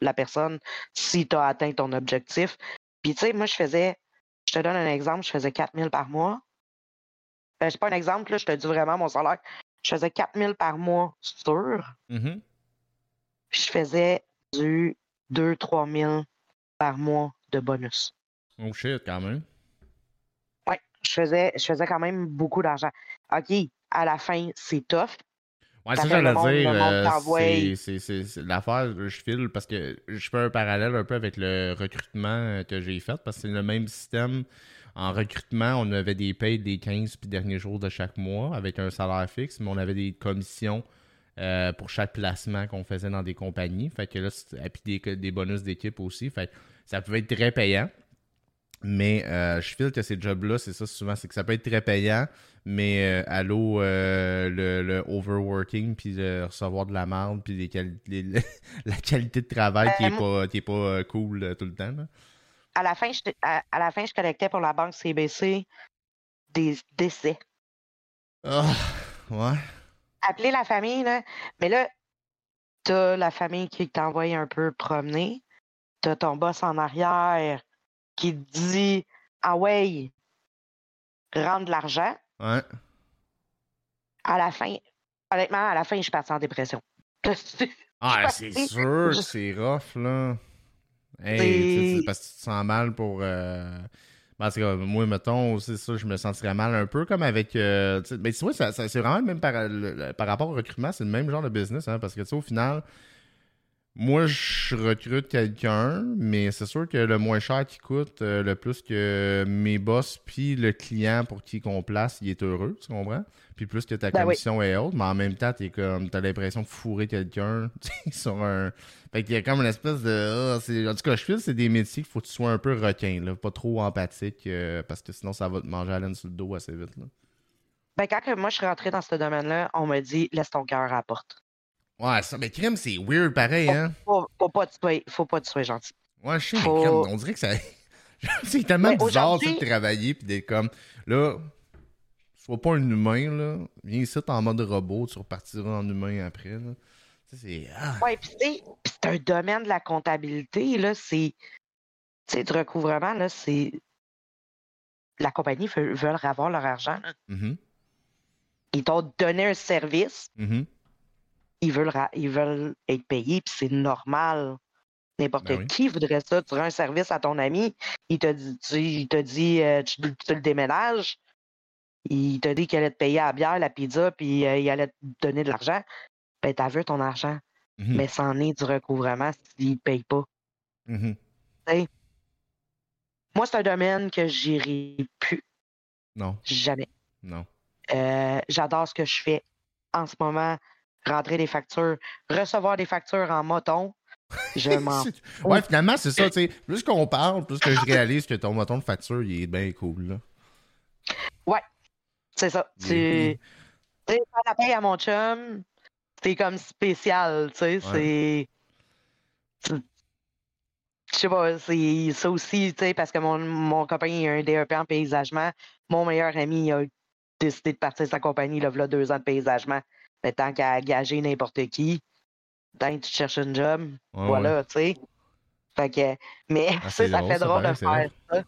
la personne si tu as atteint ton objectif. Puis tu sais, moi je faisais, je te donne un exemple, je faisais 4000 par mois. Ben, c'est pas un exemple, je te dis vraiment mon salaire. Je faisais 4000 par mois sûr. Mm je faisais du 2-3 000 par mois de bonus. Oh shit, quand même. Oui, je faisais, je faisais quand même beaucoup d'argent. OK, à la fin, c'est tough. Ouais, c'est ça que dire. C'est l'affaire, je file parce que je fais un parallèle un peu avec le recrutement que j'ai fait parce que c'est le même système. En recrutement, on avait des payes des 15 puis derniers jours de chaque mois avec un salaire fixe, mais on avait des commissions euh, pour chaque placement qu'on faisait dans des compagnies. Fait que là, et puis des, des bonus d'équipe aussi. Fait ça pouvait être très payant. Mais euh, je file que ces jobs-là, c'est ça souvent, c'est que ça peut être très payant, mais euh, à l'eau, le, overworking, puis recevoir de la merde, puis la qualité de travail qui n'est pas, qui est pas cool tout le temps. À, la fin, je, à, la fin, je collectais pour la banque CBC des décès. Ah, ouais appeler la famille, là. Mais là, t'as la famille qui t'envoie un peu promener. T'as ton boss en arrière qui te dit Ah ouais, rendre de l'argent. Ouais. À la fin, honnêtement, à la fin, je suis parti en dépression. ah, c'est sûr, c'est rough, là. Hey, c'est parce que tu te sens mal pour. Euh, parce que moi, mettons, c'est ça, je me sentirais mal un peu comme avec. Euh, mais tu vois, ça, c'est vraiment le même par, par rapport au recrutement, c'est le même genre de business, hein, parce que tu sais, au final, moi, je recrute quelqu'un, mais c'est sûr que le moins cher qui coûte, euh, le plus que mes boss puis le client pour qui qu'on place, il est heureux, tu comprends? Puis plus que ta ben commission est haute, mais en même temps, t'es comme t'as l'impression de fourrer quelqu'un sur un. Fait qu'il y a comme une espèce de. Ah, en tout cas, je file, c'est des métiers qu'il faut que tu sois un peu requin, là, pas trop empathique, euh, parce que sinon ça va te manger à laine sur le dos assez vite. Là. Ben, quand moi je suis rentré dans ce domaine-là, on m'a dit laisse ton cœur à la porte. Ouais, ça, mais crime, c'est weird pareil, hein? Faut, faut, pas te sois, faut pas te gentil. Ouais, je sais, mais crime, on dirait que ça. c'est tellement bizarre de travailler et d'être comme. Là, sois pas un humain, là. Viens ici, t'es en mode robot, tu repartiras en humain après, là. C'est. Ah. Ouais, puis c'est un domaine de la comptabilité, là. C'est. Tu sais, du recouvrement, là, c'est. La compagnie veut, veulent avoir leur argent. Mm-hmm. Ils t'ont donné un service. Mm-hmm ils veulent, ils veulent être payés, puis c'est normal. N'importe ben qui voudrait ça. Tu rends un service à ton ami, il te dit, tu, il te dit euh, tu, le déménages, il te dit qu'il allait te payer à la bière, la pizza, puis euh, il allait te donner de l'argent. Ben, t'as vu ton argent. Mm-hmm. Mais c'en est du recouvrement s'il ne paye pas. Mm-hmm. Moi, c'est un domaine que j'irai plus. Non. Jamais. Non. Euh, j'adore ce que je fais en ce moment rentrer des factures, recevoir des factures en moton. Je m'en. ouais, finalement, c'est ça, tu sais. Plus qu'on parle, plus que je réalise que ton moton de facture, il est bien cool, là. Ouais, c'est ça. Tu sais, la paye à mon chum, c'est comme spécial, tu sais, c'est. Je sais pas, c'est ça aussi, tu sais, parce que mon, mon copain a un DEP en paysagement. Mon meilleur ami a décidé de partir de sa compagnie, il a deux ans de paysagement. Mais tant qu'à gager n'importe qui, tant que tu cherches un job, voilà, tu sais. Fait que, mais ah, ça, ça fait drôle de faire ça.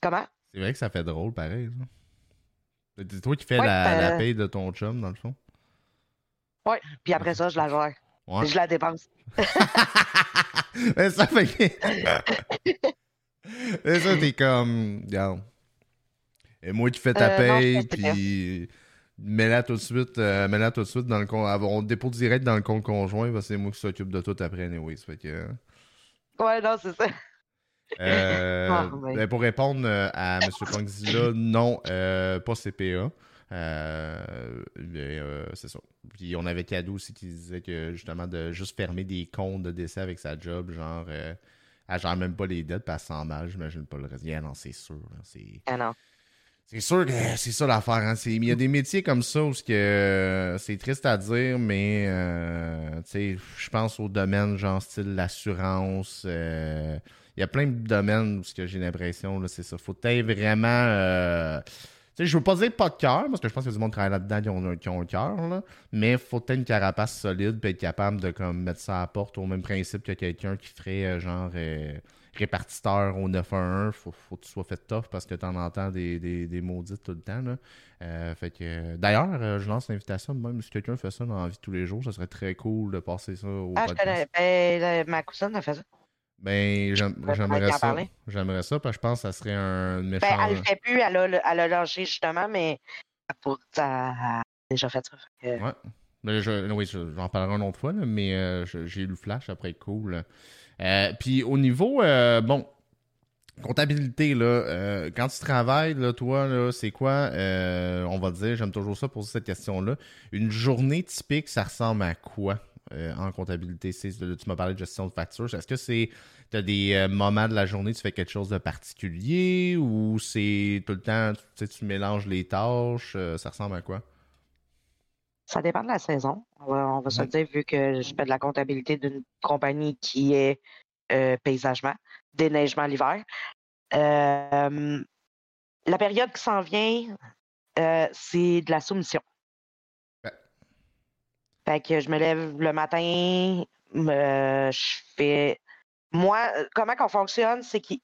Comment? C'est vrai que ça fait drôle, pareil. C'est toi qui fais la, la, paye de ton chum, dans le fond. Ouais, puis après ça, je la gère. Ouais. Je la dépense. mais ça fait que... Et ça, t'es comme. Regarde. Et moi qui fais ta euh, paye, puis mets-la tout de suite, euh, mets-la tout de suite dans le compte. On dépôt direct dans le compte conjoint, parce que c'est moi qui s'occupe de tout après, anyway. Fait que. Ouais, non, c'est ça. Euh, ah, ben, pour répondre euh, à M. Pongzilla, non, euh, pas CPA. c'est ça. Puis on avait Cadeau aussi qui disait que justement de juste fermer des comptes de décès avec sa job, genre elle gère même pas les dettes, parce qu'elle s'en mal, j'imagine pas le reste. non, c'est sûr. Ah non. C'est sûr que c'est ça l'affaire. Hein. Il y a des métiers comme ça où que c'est triste à dire, mais je pense au domaine genre style l'assurance, il y a plein de domaines où j'ai l'impression, c'est ça. Faut être vraiment. Euh, sais, je veux pas dire pas de cœur, parce que je pense qu'il y a du monde qui travaille là-dedans qui ont, un cœur, mais faut être une carapace solide et être capable de comme, mettre ça à la porte au même principe que quelqu'un qui ferait euh, genre euh, répartiteur au 911. Faut, faut que tu sois fait tough parce que tu en entends des, des, des maudites tout le temps. Là. fait que D'ailleurs, je lance l'invitation, même si quelqu'un fait ça dans la vie de tous les jours, ça serait très cool de passer ça au ah, podcast. Ben, ma cousine a fait ça. Ben, j'aimerais ça. J'aimerais ça, parce que je pense que ça serait un méchant. Ben, elle le fait plus, elle a, elle a lâché justement, mais elle a déjà fait ça. Ouais. Ben, je, oui, j'en parlerai une autre fois, mais euh, j'ai eu le flash après cool. Euh, puis au niveau, euh, bon, comptabilité, là, quand tu travailles, là, toi, là, c'est quoi, on va dire, j'aime toujours ça poser cette question-là. Une journée typique, ça ressemble à quoi? Euh, en comptabilité? Tu m'as parlé de gestion de factures. Est-ce que c'est tu as des euh, moments de la journée, tu fais quelque chose de particulier ou c'est tout le temps, tu, tu mélanges les tâches? Euh, ça ressemble à quoi? Ça dépend de la saison. On va, se dire, vu que je fais de la comptabilité d'une compagnie qui est paysagement, déneigement l'hiver. la période qui s'en vient, c'est de la soumission. Fait que je me lève le matin, je fais. Moi, comment qu'on fonctionne, c'est que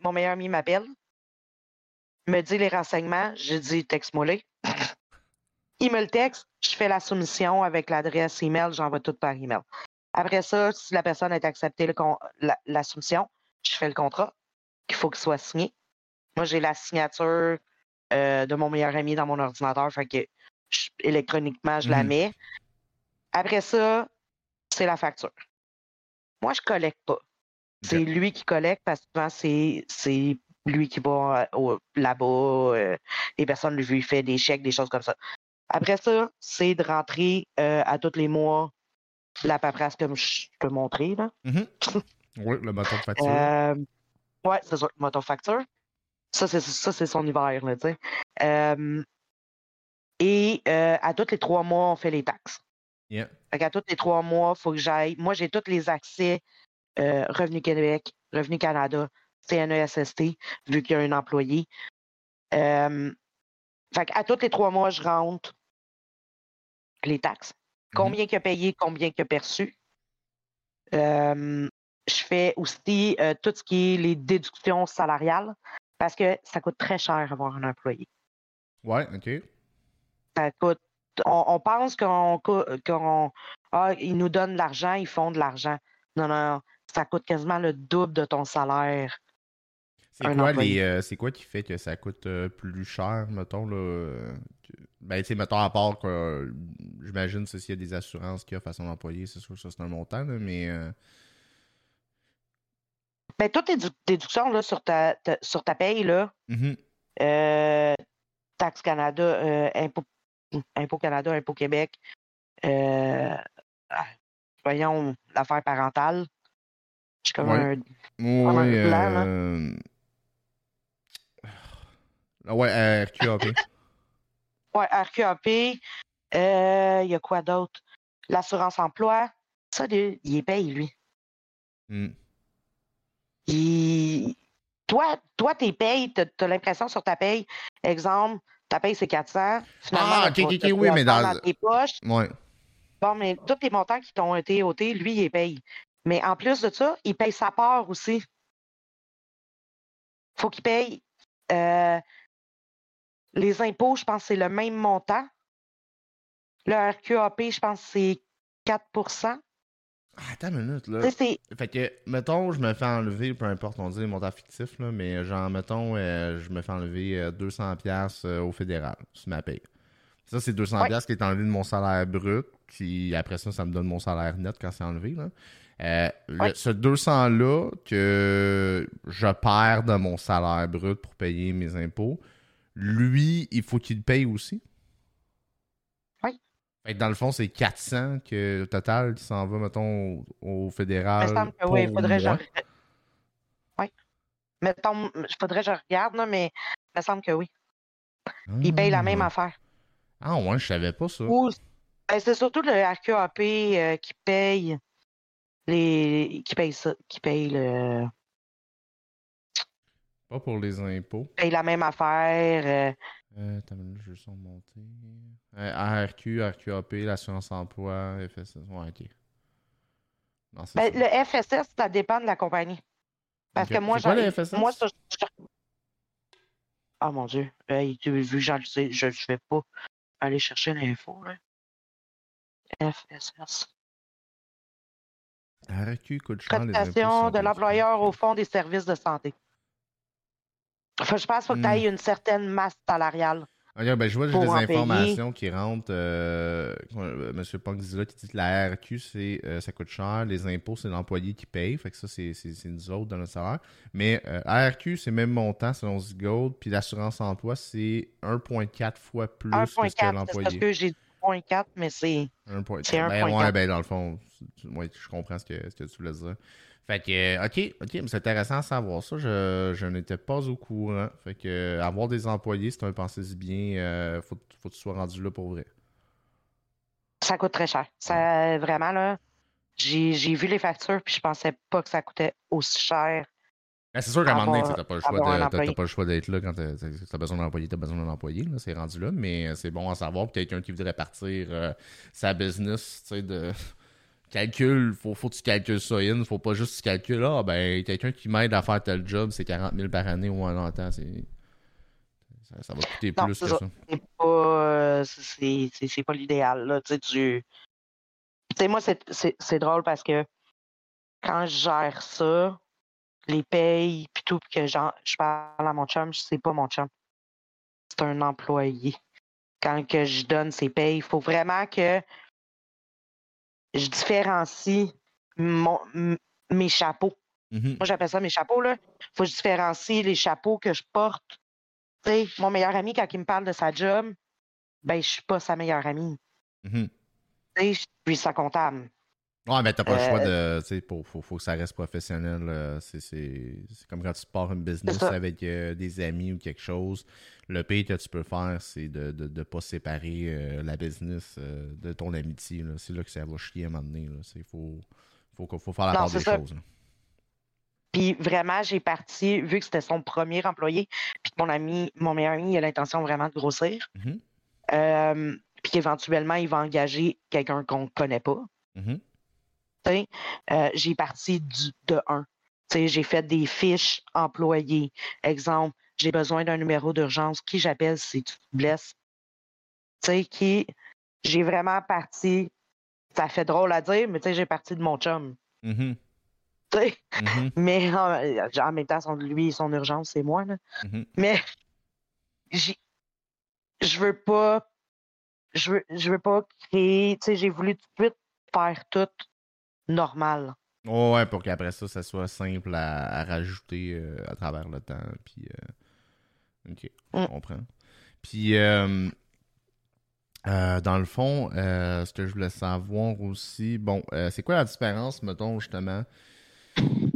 mon meilleur ami m'appelle, me dit les renseignements, je dis texte-moi Il me le texte, je fais la soumission avec l'adresse email, j'envoie tout par email. Après ça, si la personne a accepté la, soumission, je fais le contrat qu'il faut qu'il soit signé. Moi, j'ai la signature euh, de mon meilleur ami dans mon ordinateur, fait que électroniquement, je la mmh mets. Après ça, c'est la facture. Moi, je collecte pas. C'est lui qui collecte parce que c'est lui qui va euh, là-bas, euh, les personnes lui fait des chèques, des choses comme ça. Après ça, c'est de rentrer euh, à tous les mois la paperasse comme je peux montrer. Là. Mm-hmm. oui, le moteur de facture. oui, c'est ça, le moteur de facture. Ça, c'est son hiver, là, tu sais. et à tous les trois mois, on fait les taxes. Yeah. à tous les trois mois, il faut que j'aille. Moi, j'ai tous les accès euh, Revenu Québec, Revenu Canada, CNESST, vu qu'il y a un employé. Euh, fait à tous les trois mois, je rentre les taxes. Mm-hmm. Combien qu'il a payé, combien qu'il a perçu. Euh, je fais aussi euh, tout ce qui est les déductions salariales parce que ça coûte très cher avoir un employé. Ouais, OK. Ça coûte on, pense qu'on, ah, ils nous donnent de l'argent, ils font de l'argent. Non, non, ça coûte quasiment le double de ton salaire. C'est quoi, euh, c'est quoi qui fait que ça coûte euh, plus cher, mettons, là? Euh, ben, tu sais, mettons, à part que j'imagine s'il y a des assurances qu'il y a façon d'employer, c'est sûr que ça, c'est un montant, mais. Ben, toutes tes déductions là, sur, ta, sur ta paye, là, mm-hmm. Taxe Canada, impôt Impôt Canada, Impôt Québec, euh, ah, voyons, l'affaire parentale. Je suis comme un, oui, euh... Ouais, RQAP. Ouais, RQAP. Euh, il y a quoi d'autre? L'assurance emploi. Ça, il est paye, lui. Hmm. Toi, toi, tes payes, tu as l'impression sur ta paye, exemple, ta paye, c'est 400. Finalement, ah, ok, ok, oui, mais dans... tes poches. Ouais. Bon, mais tous les montants qui t'ont été ôtés, lui, il les paye. Mais en plus de ça, il paye sa part aussi. faut qu'il paye euh, les impôts, je pense que c'est le même montant. Le RQAP, je pense que c'est 4 Ah, attends une minute, là. Fait que, mettons, je me fais enlever, peu importe, on dit les montants fictifs, là, mais genre, mettons, euh, je me fais enlever 200$ euh, au fédéral sur ma paye. Ça, c'est 200$ qui est enlevé de mon salaire brut, puis après ça, ça me donne mon salaire net quand c'est enlevé, là. ce 200-là que je perds de mon salaire brut pour payer mes impôts, lui, il faut qu'il paye aussi? dans le fond, c'est 400 que total qui s'en va, mettons, au, fédéral. que oui, il faudrait que je... Oui. Mettons, il faudrait que je regarde, là, mais il me semble que oui. Il paye la même ah. affaire. Ah ouais, je savais pas ça. Ben, c'est surtout le RQAP euh, qui paye les. qui paye ça. Qui paye le. Pas pour les impôts. Paye la même affaire. Euh, euh, t'as je vais monter. Euh, ARQ, RQAP, l'assurance emploi, FSS. Ouais, ok. ben, le FSS, ça dépend de la compagnie. Parce que moi, j'ai. Moi, ça, Oh mon Dieu. Euh, vu que j'en sais, je ne vais pas aller chercher l'info. FSS. RQ coûte cher les de l'employeur au fond des services de santé. Enfin, je pense qu'il faut que tu aies hmm. une certaine masse salariale. ben, je vois des informations qui rentrent. Euh, euh M. Pong dit là, qui dit que la RQ, c'est, euh, ça coûte cher. Les impôts, c'est l'employé qui paye. Fait que ça, c'est, nous autres dans notre salaire. Mais euh, ARQ, c'est même montant selon Zigold. Puis l'assurance emploi, c'est 1,4 fois plus que ce que l'employé. Parce que j'ai dit 1,4, mais c'est. 1,4. Ben, ouais, ben, dans le fond, je comprends ce que, ce que tu voulais dire. Fait que, euh, OK, OK, c'est intéressant à savoir ça. Je, n'étais pas au courant. Fait que, euh, avoir des employés, c'est un pensée bien. Euh, faut, faut que tu sois rendu là pour vrai. Ça coûte très cher. Ça, vraiment, là, j'ai, vu les factures, puis je pensais pas que ça coûtait aussi cher. Ben, c'est sûr qu'à un moment donné, tu n'as pas, le choix d'être là quand tu as, besoin d'un employé, tu as besoin d'un employé. C'est rendu là, mais c'est bon à savoir. quelqu'un qui voudrait partir sa business, tu sais, de calcul, faut, faut que tu calcules ça in, faut pas juste que tu calcules, ah ben, quelqu'un qui m'aide à faire tel job, c'est 40 000 par année ou un an temps, c'est. Ça, va coûter plus que ça. C'est pas, c'est, pas l'idéal, là, tu sais, tu. sais, moi, c'est, drôle parce que quand je gère ça, les payes, puis tout, puis que je parle à mon chum, c'est pas mon chum. C'est un employé. Quand que je donne ses payes, il faut vraiment que je différencie mes chapeaux. Mm-hmm. Moi, j'appelle ça mes chapeaux. Il faut que je différencie les chapeaux que je porte. mon meilleur ami, quand il me parle de sa job, ben, je suis pas sa meilleure amie. Mm-hmm. Je suis sa comptable. Ouais, mais t'as pas le choix euh, de. Il faut, faut, que ça reste professionnel. C'est comme quand tu pars une business avec euh, des amis ou quelque chose. Le pire que tu peux faire, c'est de ne de, pas séparer euh, la business de ton amitié. C'est là que ça va chier à un moment donné. Il faut, faut, faut, faire la part des choses. Puis vraiment, j'ai parti, vu que c'était son premier employé, puis mon ami, mon meilleur ami, a l'intention vraiment de grossir. Mm-hmm. puis qu'éventuellement, il va engager quelqu'un qu'on ne connaît pas. Euh, j'ai parti du, de 1. J'ai fait des fiches employés. Exemple, j'ai besoin d'un numéro d'urgence. Qui j'appelle si tu te blesses? qui j'ai vraiment parti. Ça fait drôle à dire, mais j'ai parti de mon chum. Mm-hmm. Mm-hmm. Mais en, même temps, son, lui, son urgence, c'est moi. Là. Mm-hmm. Mais je veux pas. Je veux, je veux pas créer. J'ai voulu tout de suite faire tout normal. ouais, pour qu'après ça, ça soit simple à, rajouter euh, à travers le temps. Puis, euh, ok, on mm. comprend. Puis, euh, dans le fond, ce que je voulais savoir aussi, bon, c'est quoi la différence, mettons, justement,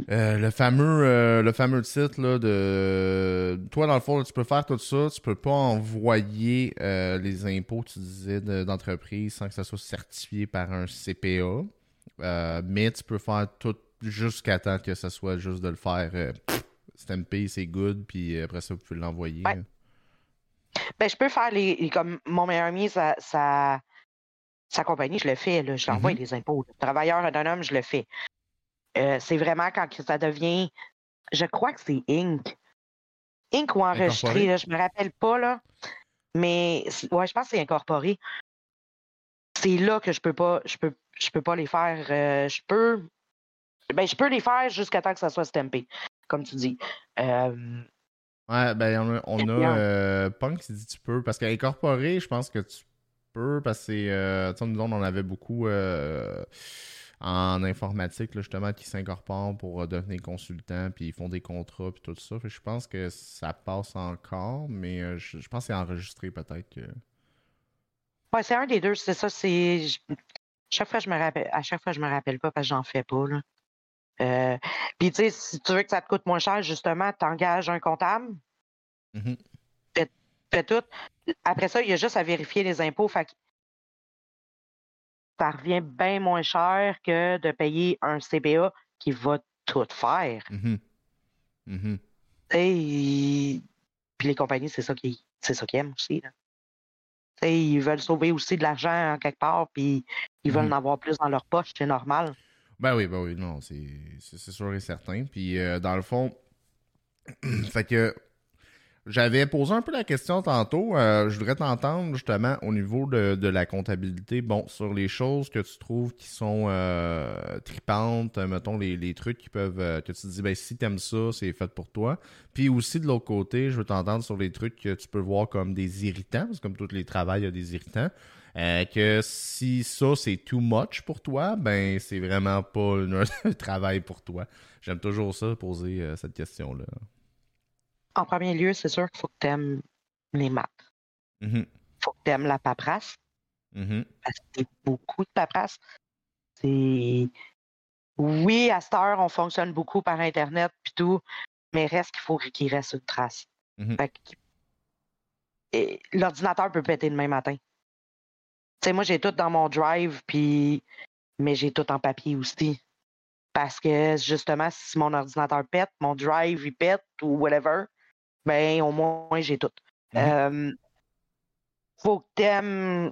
le fameux le fameux titre là, de toi dans le fond tu peux faire tout ça tu peux pas envoyer les impôts tu disais d'entreprise sans que ça soit certifié par un CPA euh, mais tu peux faire tout jusqu'à temps que ce soit juste de le faire euh, stamper, c'est good, puis après ça, vous pouvez l'envoyer. Ben, je peux faire les. Comme mon meilleur ami, sa, sa, compagnie, je le fais. Là, je l'envoie mm-hmm. les impôts. Travailleur autonome, je le fais. Euh, c'est vraiment quand ça devient. Je crois que c'est Inc. Inc. ou enregistré, là, je me rappelle pas, là. Mais ouais, je pense que c'est incorporé c'est là que je peux pas, je peux, je peux pas les faire. Euh, je peux, ben, je peux les faire jusqu'à temps que ça soit stampé, comme tu dis. Euh, ouais, ben, on a, euh, Punk qui dit tu peux, parce qu'incorporer, je pense que tu peux, parce que, tu nous, on en avait beaucoup en informatique, justement, qui s'incorporent pour devenir consultants, puis ils font des contrats, puis tout ça. je pense que ça passe encore, mais je, pense que c'est enregistré peut-être que. Ouais, c'est un des deux, c'est ça. C'est chaque fois je me rappelle, à chaque fois je me rappelle pas parce que j'en fais pas là. Euh, puis tu sais, si tu veux que ça te coûte moins cher, justement, tu engages un comptable. Mm fais, tout. Après ça, il y a juste à vérifier les impôts. Fait ça revient bien moins cher que de payer un CBA qui va tout faire. Mm Et puis les compagnies, c'est ça qui c'est ça qu'ils aiment aussi. Là ils veulent sauver aussi de l'argent quelque part, puis ils veulent mhm. en avoir plus dans leur poche, c'est normal. Ben oui, ben oui, non, c'est sûr et certain. Puis euh, dans le fond, fait que j'avais posé un peu la question tantôt. Euh, je voudrais t'entendre justement au niveau de, la comptabilité, bon, sur les choses que tu trouves qui sont euh, tripantes, mettons les, trucs qui peuvent euh, que tu te dis ben si t'aimes ça, c'est fait pour toi. Puis aussi de l'autre côté, je veux t'entendre sur les trucs que tu peux voir comme des irritants, parce que comme tous les travails, il y a des irritants. que si ça c'est too much pour toi, ben c'est vraiment pas un travail pour toi. J'aime toujours ça, poser cette question-là. En premier lieu, c'est sûr qu'il faut que tu aimes les maths. Il mm-hmm. faut que tu aimes la paperasse. Mm-hmm. Parce que c'est beaucoup de paperasse. C'est. Oui, à cette heure, on fonctionne beaucoup par Internet puis tout, mais reste qu'il faut qu'il reste une trace. Mm-hmm. L'ordinateur peut péter demain matin. Tu sais, moi, j'ai tout dans mon drive, puis mais j'ai tout en papier aussi. Parce que justement, si mon ordinateur pète, mon drive il pète ou whatever, ben au moins j'ai tout. Euh, faut que tu aimes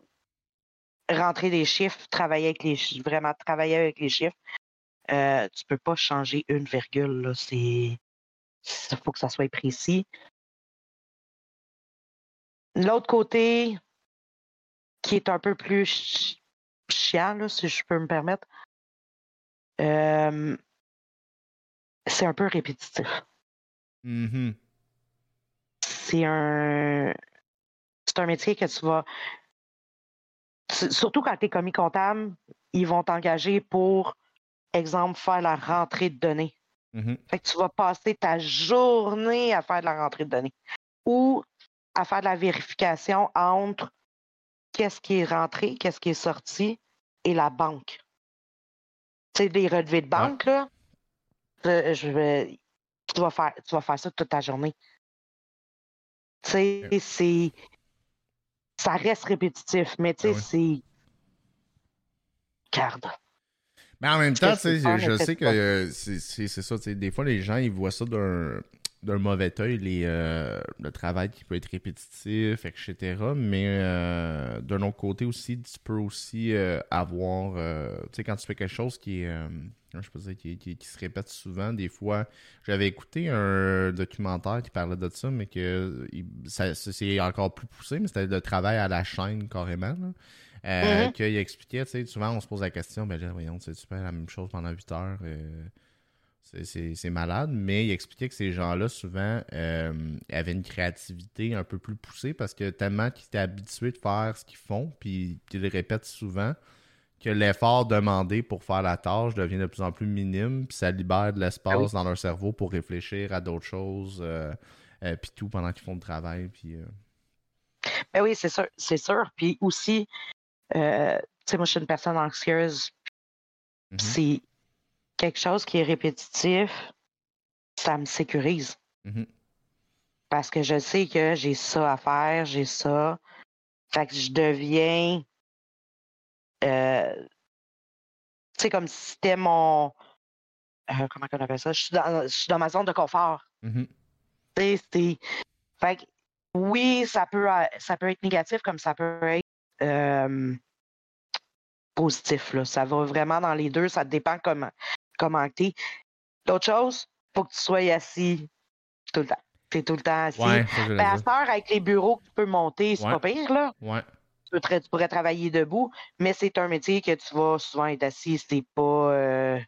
rentrer des chiffres, travailler avec les chiffres, vraiment travailler avec les chiffres. Euh, tu peux pas changer une virgule. C'est. Il faut que ça soit précis. L'autre côté, qui est un peu plus chiant, si je peux me permettre, euh, c'est un peu répétitif. Mm-hmm c'est un c'est un métier que tu vas surtout quand tu es commis comptable, ils vont t'engager pour exemple faire la rentrée de données. Mm-hmm. Fait que tu vas passer ta journée à faire de la rentrée de données ou à faire de la vérification entre qu'est-ce qui est rentré, qu'est-ce qui est sorti et la banque. Tu sais, des relevés de banque, là, je vais, tu, vas faire, tu vas faire ça toute ta journée. Tu sais, c'est. Ça reste répétitif, mais tu sais, ah c'est. Garde. Mais en même temps, sais, je, sais que c'est ça. Des fois, les gens, ils voient ça d'un d'un mauvais œil euh, le travail qui peut être répétitif, etc. Mais euh, d'un autre côté aussi, tu peux aussi euh, avoir, tu sais, quand tu fais quelque chose qui est, je peux dire, qui, se répète souvent, des fois, j'avais écouté un documentaire qui parlait de ça, mais que c'est encore plus poussé, mais c'était le travail à la chaîne carrément. Mm-hmm. Qu'il expliquait, tu sais, souvent on se pose la question, ben là, voyons, tu fais la même chose pendant 8 heures. C'est malade, mais il expliquait que ces gens-là, souvent, euh, avaient une créativité un peu plus poussée parce que tellement qu'ils étaient habitués de faire ce qu'ils font, puis qu'ils le répètent souvent, que l'effort demandé pour faire la tâche devient de plus en plus minime, puis ça libère de l'espace dans leur cerveau pour réfléchir à d'autres choses, euh, euh, puis tout pendant qu'ils font le travail. Puis, ben oui, c'est sûr, c'est sûr. Puis aussi, tu sais, moi, je suis une personne anxieuse. C'est quelque chose qui est répétitif, ça me sécurise. Mm-hmm. Parce que je sais que j'ai ça à faire, j'ai ça. Fait que je deviens. Euh, tu sais, comme si c'était mon. Euh, comment on appelle ça? Je suis, dans, ma zone de confort. Mm-hmm. Tu Fait que oui, ça peut, ça peut être négatif comme ça peut être. Euh, positif. Là. Ça va vraiment dans les deux. Ça dépend comment, commenter. L'autre chose, il faut que tu sois assis tout le temps. Tu es tout le temps assis. Ouais, ben, à avec les bureaux que tu peux monter, c'est pas pire, là. Ouais. tu, pourrais travailler debout, mais c'est un métier que tu vas souvent être assis. C'est pas. Euh...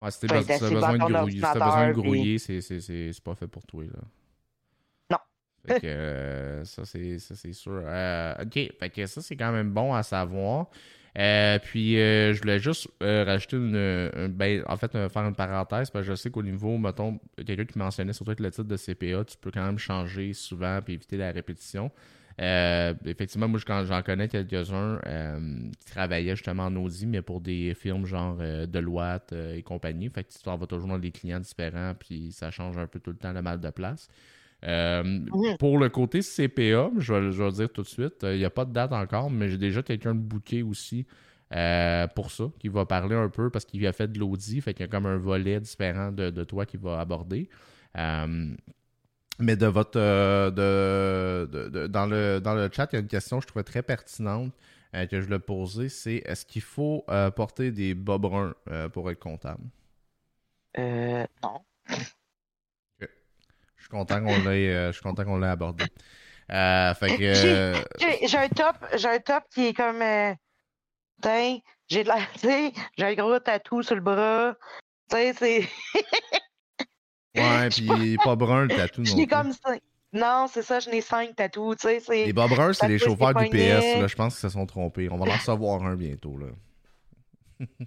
Ouais, si t'as besoin, de grouiller, si besoin de grouiller, c'est pas fait pour toi. Là. Non. Fait que, euh, ça, c'est sûr. Euh, ok, fait que ça, c'est quand même bon à savoir. Euh, puis, euh, je voulais juste euh, rajouter une. ben, en fait, faire une parenthèse, parce que je sais qu'au niveau, mettons, quelqu'un qui mentionnait surtout avec le titre de CPA, tu peux quand même changer souvent et éviter la répétition. effectivement, moi, j'en connais quelques-uns qui travaillaient justement en Audi, mais pour des films genre Deloitte et compagnie. Fait que tu vas toujours dans des clients différents, puis ça change un peu tout le temps le mal de place. Pour le côté CPA, je vais, le dire tout de suite, il n'y a pas de date encore, mais j'ai déjà quelqu'un de booké aussi euh, pour ça, qui va parler un peu parce qu'il a fait de l'audit, fait qu'il y a comme un volet différent de, toi qui va aborder. mais de votre de, dans, le, dans le chat, il y a une question que je trouvais très pertinente euh, que je voulais poser, c'est est-ce qu'il faut euh, porter des bas bruns pour être comptable? non content qu'on l'ait, euh, je suis content qu'on l'ait abordé. Euh, fait que, euh, j'ai, un top, j'ai un top qui est comme, j'ai de la, j'ai un gros tatou sur le bras, tu sais, c'est. ouais, puis il est pas brun le tatou non. Comme ça. Non, c'est ça, je n'ai cinq tatous, tu sais. Les bas bruns, c'est les chauffeurs du PS, là, je pense qu'ils se sont trompés. On va en recevoir un bientôt, là.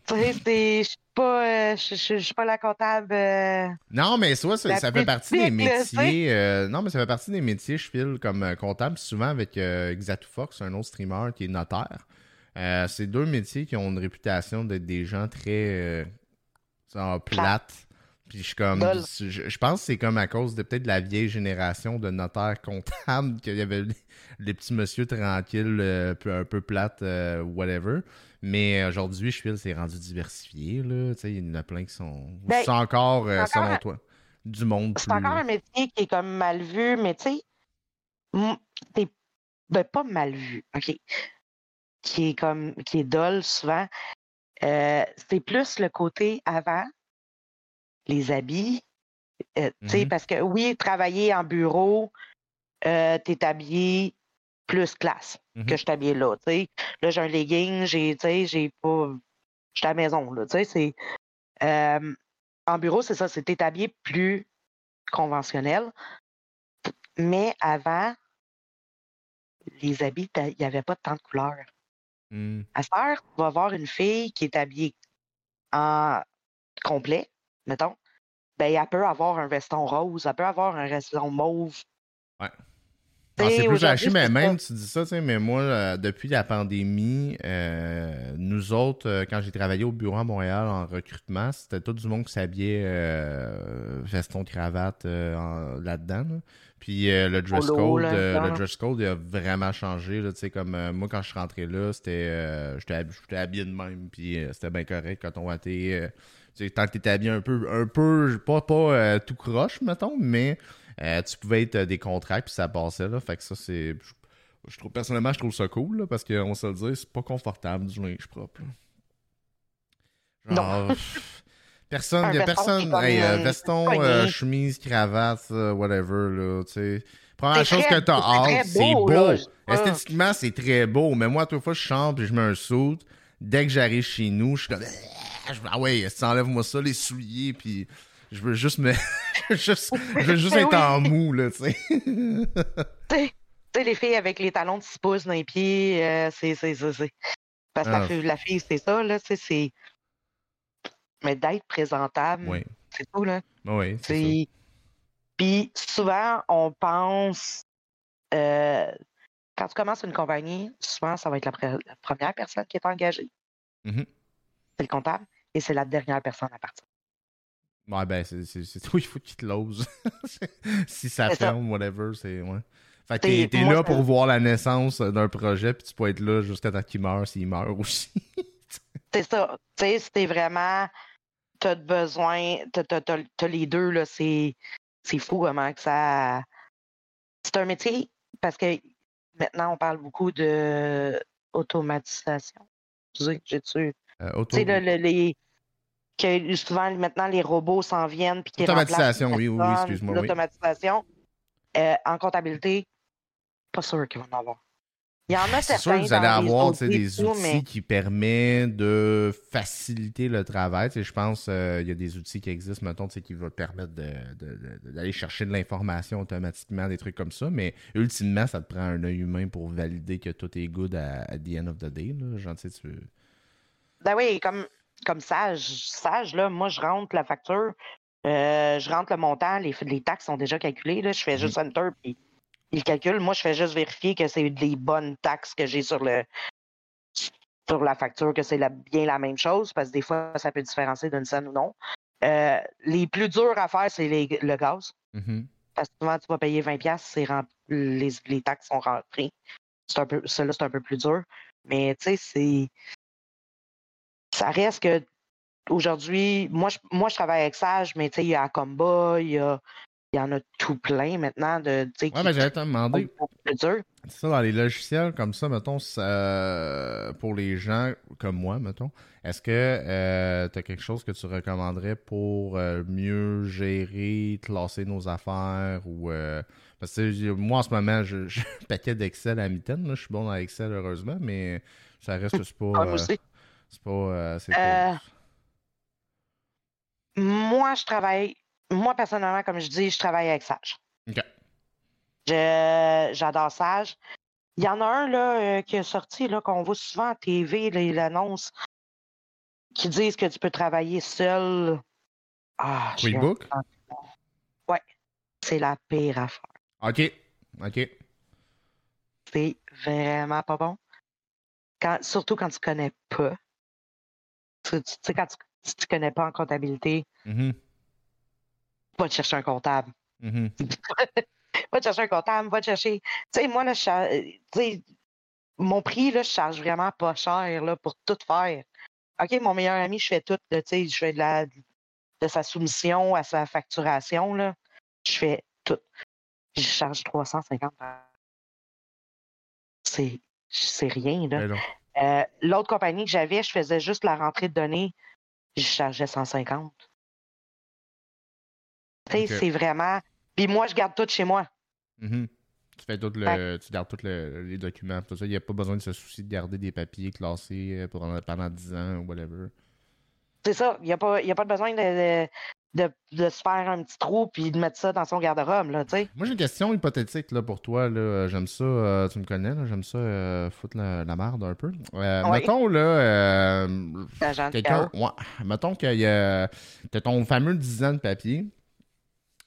Je suis pas, euh, je, suis pas la comptable. Euh, non, mais soit ça, fait partie des métiers. Euh, non, mais ça fait partie des métiers, je file comme comptable, souvent avec Fox, un autre streamer qui est notaire. c'est deux métiers qui ont une réputation d'être des gens très plates. Puis je comme. Je, pense que c'est comme à cause de peut-être de la vieille génération de notaires comptables qu'il y avait les, petits monsieur tranquilles, un peu plates, whatever. Mais aujourd'hui, je file, c'est rendu diversifié. Là. Il y en a plein qui sont. Ben, c'est encore, euh, selon toi, du monde. C'est encore un métier qui est comme mal vu, mais tu sais, ben, pas mal vu, OK? Qui est comme qui est dole souvent. Euh, c'est plus le côté avant, les habits. Euh, tu sais, mm-hmm. parce que oui, travailler en bureau, euh, t'es habillé plus classe que mm-hmm. je t'habille là. Là, j'ai un legging, j'ai, j'ai pas. Je suis à la maison, là. C'est. Euh, en bureau, c'est ça, c'est habillé plus conventionnel. Mais avant, les habits, il n'y avait pas tant de couleurs. Mmh. À ce heure, tu vas voir une fille qui est habillée en complet, mettons. Ben, elle peut avoir un veston rose, elle peut avoir un veston mauve. Ouais. Ah, c'est plus gâché, mais même, tu dis ça, mais moi, euh, depuis la pandémie, euh, nous autres, euh, quand j'ai travaillé au bureau à Montréal en recrutement, c'était tout du monde qui s'habillait veston, cravate là-dedans. Puis le dress code, le dress code a vraiment changé. Là, comme moi, quand je suis rentré là, c'était j'étais habillé de même, puis c'était bien correct quand on était. tant que t'étais habillé un peu, un peu, pas, pas tout croche, mettons, mais euh, tu pouvais être euh, des contrats puis ça passait. Là, fait que ça, c'est. Je, trouve, personnellement, je trouve ça cool parce qu'on se le dit, c'est pas confortable du linge propre. Genre. Personne, il y a personne. Hey, euh, veston, chemise, cravate, whatever, là, tu sais. Première chose que t'as hâte, c'est beau. Esthétiquement, c'est très beau. Mais moi, toute fois, je chante et je mets un saut. Dès que j'arrive chez nous, je suis comme. Ah ouais, enlève-moi ça, les souliers, puis je veux juste me. juste, je veux juste ben être en mou, là, tu sais. tu sais, les filles avec les talons de 6 pouces dans les pieds, euh, c'est c'est ça, c'est. Parce que la, ah. fille, c'est ça, là, tu sais, c'est. Mais d'être présentable, c'est tout, là. Oui, c'est Puis souvent, on pense. Euh, quand tu commences une compagnie, souvent, ça va être la, première personne qui est engagée. Mm-hmm. C'est le comptable et c'est la dernière personne à partir. Ouais, ben, c'est tout, il faut qu'il te l'ose. si ça ferme, whatever, c'est. Ouais. Fait que t'es là pour voir la naissance d'un projet, puis tu peux être là jusqu'à temps qu'il meurt, s'il meurt aussi. c'est ça. Tu sais, si t'es vraiment. T'as besoin. T'as les deux, là. C'est fou comment que ça. C'est un métier parce que maintenant, on parle beaucoup de automatisation. J'ai-tu. Euh, tu sais, les que souvent maintenant les robots s'en viennent puis L'automatisation, oui, oui, excuse-moi. L'automatisation. Euh, en comptabilité, pas sûr qu'ils vont en avoir. Il y en a C'est sûr que vous allez avoir des outils qui permettent de faciliter le travail. je pense qu'il euh, y a des outils qui existent, mettons, qui vont te permettre d'aller chercher de l'information automatiquement, des trucs comme ça. Mais ultimement, ça te prend un œil humain pour valider que tout est good à, the end of the day. Là. tu... Ben oui, comme, comme sage, sage, là, moi, je rentre la facture, euh, je rentre le montant, les, les taxes sont déjà calculées. Là, je fais mm-hmm. juste enter, puis il calcule. Moi, je fais juste vérifier que c'est des bonnes taxes que j'ai sur le sur la facture, que c'est bien la même chose, parce que des fois, ça peut différencier d'une scène ou non. Euh, les plus durs à faire, c'est le gaz. Mm-hmm. Parce que souvent, tu vas payer 20$, c'est les, les, taxes sont rentrées. C'est un peu, c'est un peu plus dur. Mais tu sais, c'est. Ça reste que aujourd'hui, moi je, moi, je travaille avec Sage, mais tu sais, il y a Acomba, il y a il y en a tout plein maintenant de. Ouais, mais j'allais te demander. C'est ça, dans les logiciels comme ça, mettons, pour les gens comme moi, mettons, est-ce que euh, tu as quelque chose que tu recommanderais pour euh, mieux gérer, classer nos affaires ou. Euh, parce que moi, en ce moment, j'ai un paquet d'Excel à mitaine. Je suis bon dans Excel, heureusement, mais ça reste c'est pas. C'est pas. moi, je travaille moi, personnellement, comme je dis, je travaille avec Sage. OK. J'adore Sage. Il y en a un là, euh, qui est sorti, là, qu'on voit souvent à TV, l'annonce, qui disent que tu peux travailler seul. Ah, QuickBook? Ouais. C'est la pire affaire. OK. OK. C'est vraiment pas bon. Quand, surtout quand tu connais pas. Tu sais, quand tu, tu connais pas en comptabilité, mm-hmm va te chercher un comptable. Mm-hmm. va te chercher un comptable, va te chercher. Tu sais, moi, là, je, mon prix, là, je charge vraiment pas cher là, pour tout faire. OK, mon meilleur ami, je fais tout. je fais de, la, de sa soumission à sa facturation. Là, je fais tout. Je charge 350 C'est, c'est rien. Là. Euh, l'autre compagnie que j'avais, je faisais juste la rentrée de données. Je chargeais 150 c'est vraiment. Puis moi, je garde tout chez moi. Mm-hmm. Tu fais tout le, tu gardes tous les documents, tout ça. Il n'y a pas besoin de se soucier de garder des papiers classés euh, pendant, pendant 10 ans ou whatever. C'est ça. Il n'y a, pas, a pas besoin de, de, de, se faire un petit trou puis de mettre ça dans son garde-robe. Là, Moi, j'ai une question hypothétique là, pour toi. Là. J'aime ça, euh, tu me connais, j'aime ça euh, foutre la, la merde un peu. Mettons, là, quelqu'un, ouais, mettons y a, ton fameux 10 ans de papier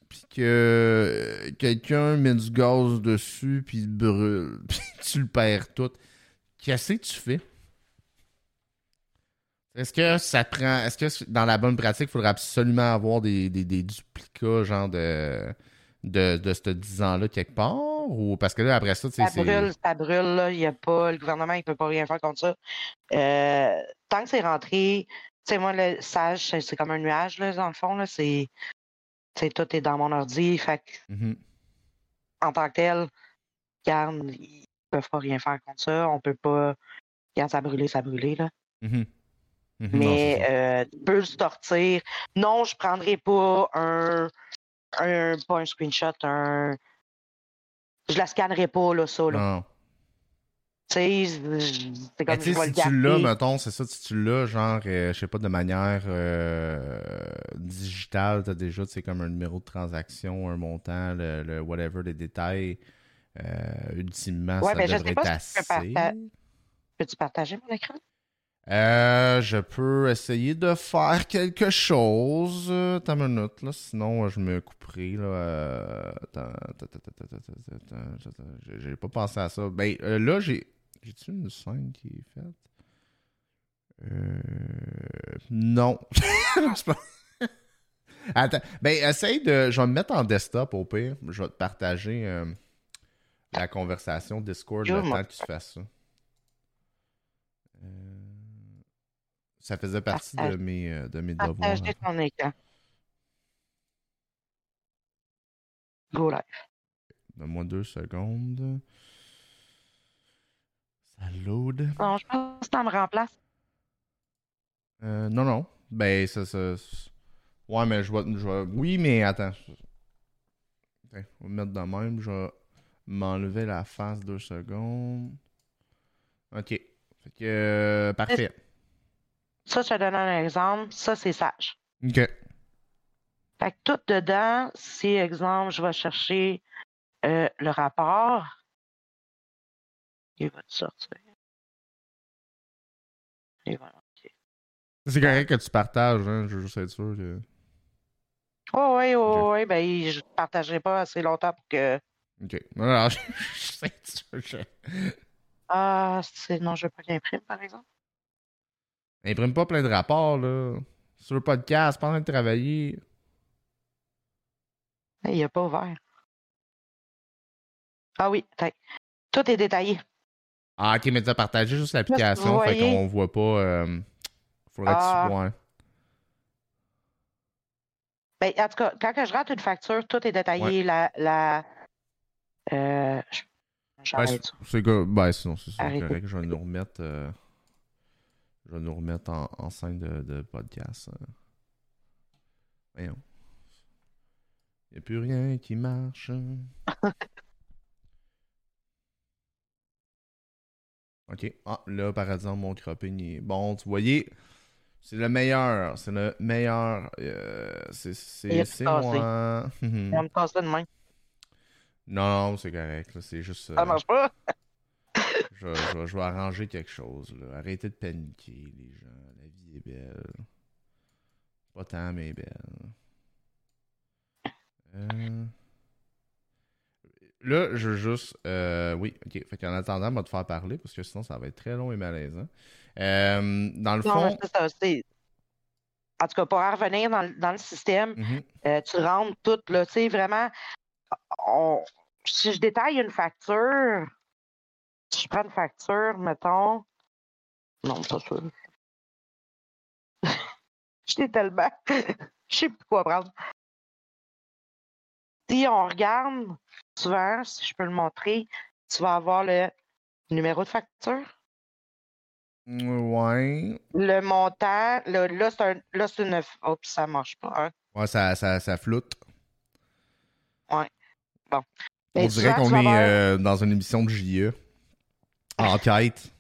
puis que euh, quelqu'un met du gaz dessus, puis il brûle, puis tu le perds tout, qu'est-ce que tu fais? Est-ce que ça prend. Est-ce que dans la bonne pratique, il faudrait absolument avoir des, des, duplicats, genre de, de, de ce 10 ans-là quelque part? Ou parce que là, après ça, ça brûle, ça brûle, là. Il y a pas. Le gouvernement, il peut pas rien faire contre ça. Euh, tant que c'est rentré, tu sais, moi, le sage, c'est comme un nuage, là, dans le fond, là. C'est tout est dans mon ordi. Fait mm-hmm. en tant que tel, regarde, ils peuvent pas rien faire contre ça. On peut pas. Regarde, ça a brûlé, ça a brûlé, là. Mm-hmm. Mm-hmm. Mais euh, tu peux le sortir. Non, je prendrai pas un, un. Pas un screenshot, un. Je la scannerai pas, là, ça, là. Tu sais, c'est comme si tu l'as, mettons, c'est ça, si tu l'as, genre, euh, je sais pas, de manière euh, digitale, t'as déjà, c'est comme un numéro de transaction, un montant, le, whatever, les détails, euh, ultimement, ça ben, devrait être assez. Peux-tu partager mon écran? Euh, je peux essayer de faire quelque chose. T'as une minute, là. Sinon, je me couperai, là. J'ai pas pensé à ça. Ben, là, j'ai j'ai-tu une scène qui est faite? Euh... Non. Attends. Ben, essaye de. Je vais me mettre en desktop au pire. Je vais te partager euh, la conversation Discord le temps que tu fasses ça. Euh... Ça faisait partie de mes, euh, de mes devoirs. Partager ton écran. Go live. Donne-moi deux secondes. Ça load. Non, je pense que ça me remplace. Euh, non, non. Ben, ça, ça. Ouais, mais je vais. Je Oui, mais attends. on va mettre de même. Je vais m'enlever la face deux secondes. OK. Fait que, euh, parfait. Ça, je te donne un exemple. Ça, c'est sage. OK. Fait que tout dedans, si, exemple, je vais chercher euh, le rapport, il va te sortir. C'est correct que tu partages, hein? Je veux juste être sûr que. Oh, oui, oui, oui, ben, je ne partagerai pas assez longtemps pour que. Ok. Non, je, sais je... Ah, c'est... non, je veux pas qu'il imprime, par exemple. Imprime pas plein de rapports, là. Sur le podcast, pendant de travailler. Il n'a pas ouvert. Ah oui, tout est détaillé. Ah, ok, mais tu as partagé juste l'application, fait qu'on voit pas. Euh... Faudrait que tu ah. vois. Ben, en tout cas, quand je rate une facture, tout est détaillé. La. la euh, ben, c'est ben, sinon, c'est correct. Je vais nous remettre. Euh, je vais nous remettre en, en scène de, de podcast. Euh. Voyons. Il n'y a plus rien qui marche. ok. Ah, là, par exemple, mon cropping est. Bon, tu voyez. C'est le meilleur. C'est le meilleur. Euh, c'est moi. On me casse de main. Non, c'est correct. C'est juste. Ça marche pas? Je, je, je, vais arranger quelque chose. Là. Arrêtez de paniquer, les gens. La vie est belle. Pas tant, mais belle. Euh... Là, je veux juste. Euh, oui, ok. Fait qu'en attendant, on va te faire parler parce que sinon, ça va être très long et malaisant. Euh, dans le fond. en tout cas, pour revenir dans, le système, mhm. euh, tu rentres tout, là, tu sais, vraiment. si je détaille une facture, si je prends une facture, mettons. Non, pas sûr. J'étais tellement. Je sais plus quoi prendre. Si on regarde, souvent, si je peux le montrer, tu vas avoir le numéro de facture. Ouais. Le montant, là, c'est un, là, c'est une. Oh, ça marche pas. Hein. Ouais, ça, ça, ça floute. Ouais. Bon. On dirait qu'on est euh, dans une émission de JE. Enquête.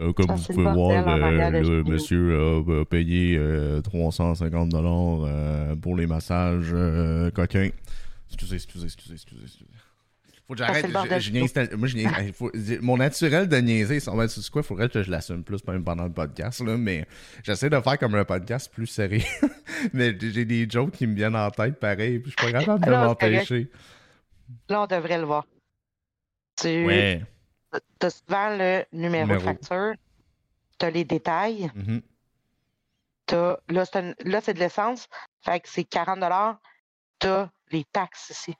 Euh, comme vous pouvez voir, euh, le monsieur a, payé 350 dollars pour les massages coquins. Excusez, excusez, excusez, excusez. excusez. Faut que j'arrête. Je, moi, je mon naturel de niaiser, ça va être quoi? Faudrait que je l'assume plus même pendant le podcast, là, mais j'essaie de faire comme un podcast plus sérieux. mais j'ai des jokes qui me viennent en tête pareil, puis je suis pas capable de m'empêcher. Là, on devrait le voir. Tu ouais. As souvent le numéro, de facture, tu as les détails. Mm-hmm. là, c'est de l'essence, fait que c'est 40 Tu as les taxes ici.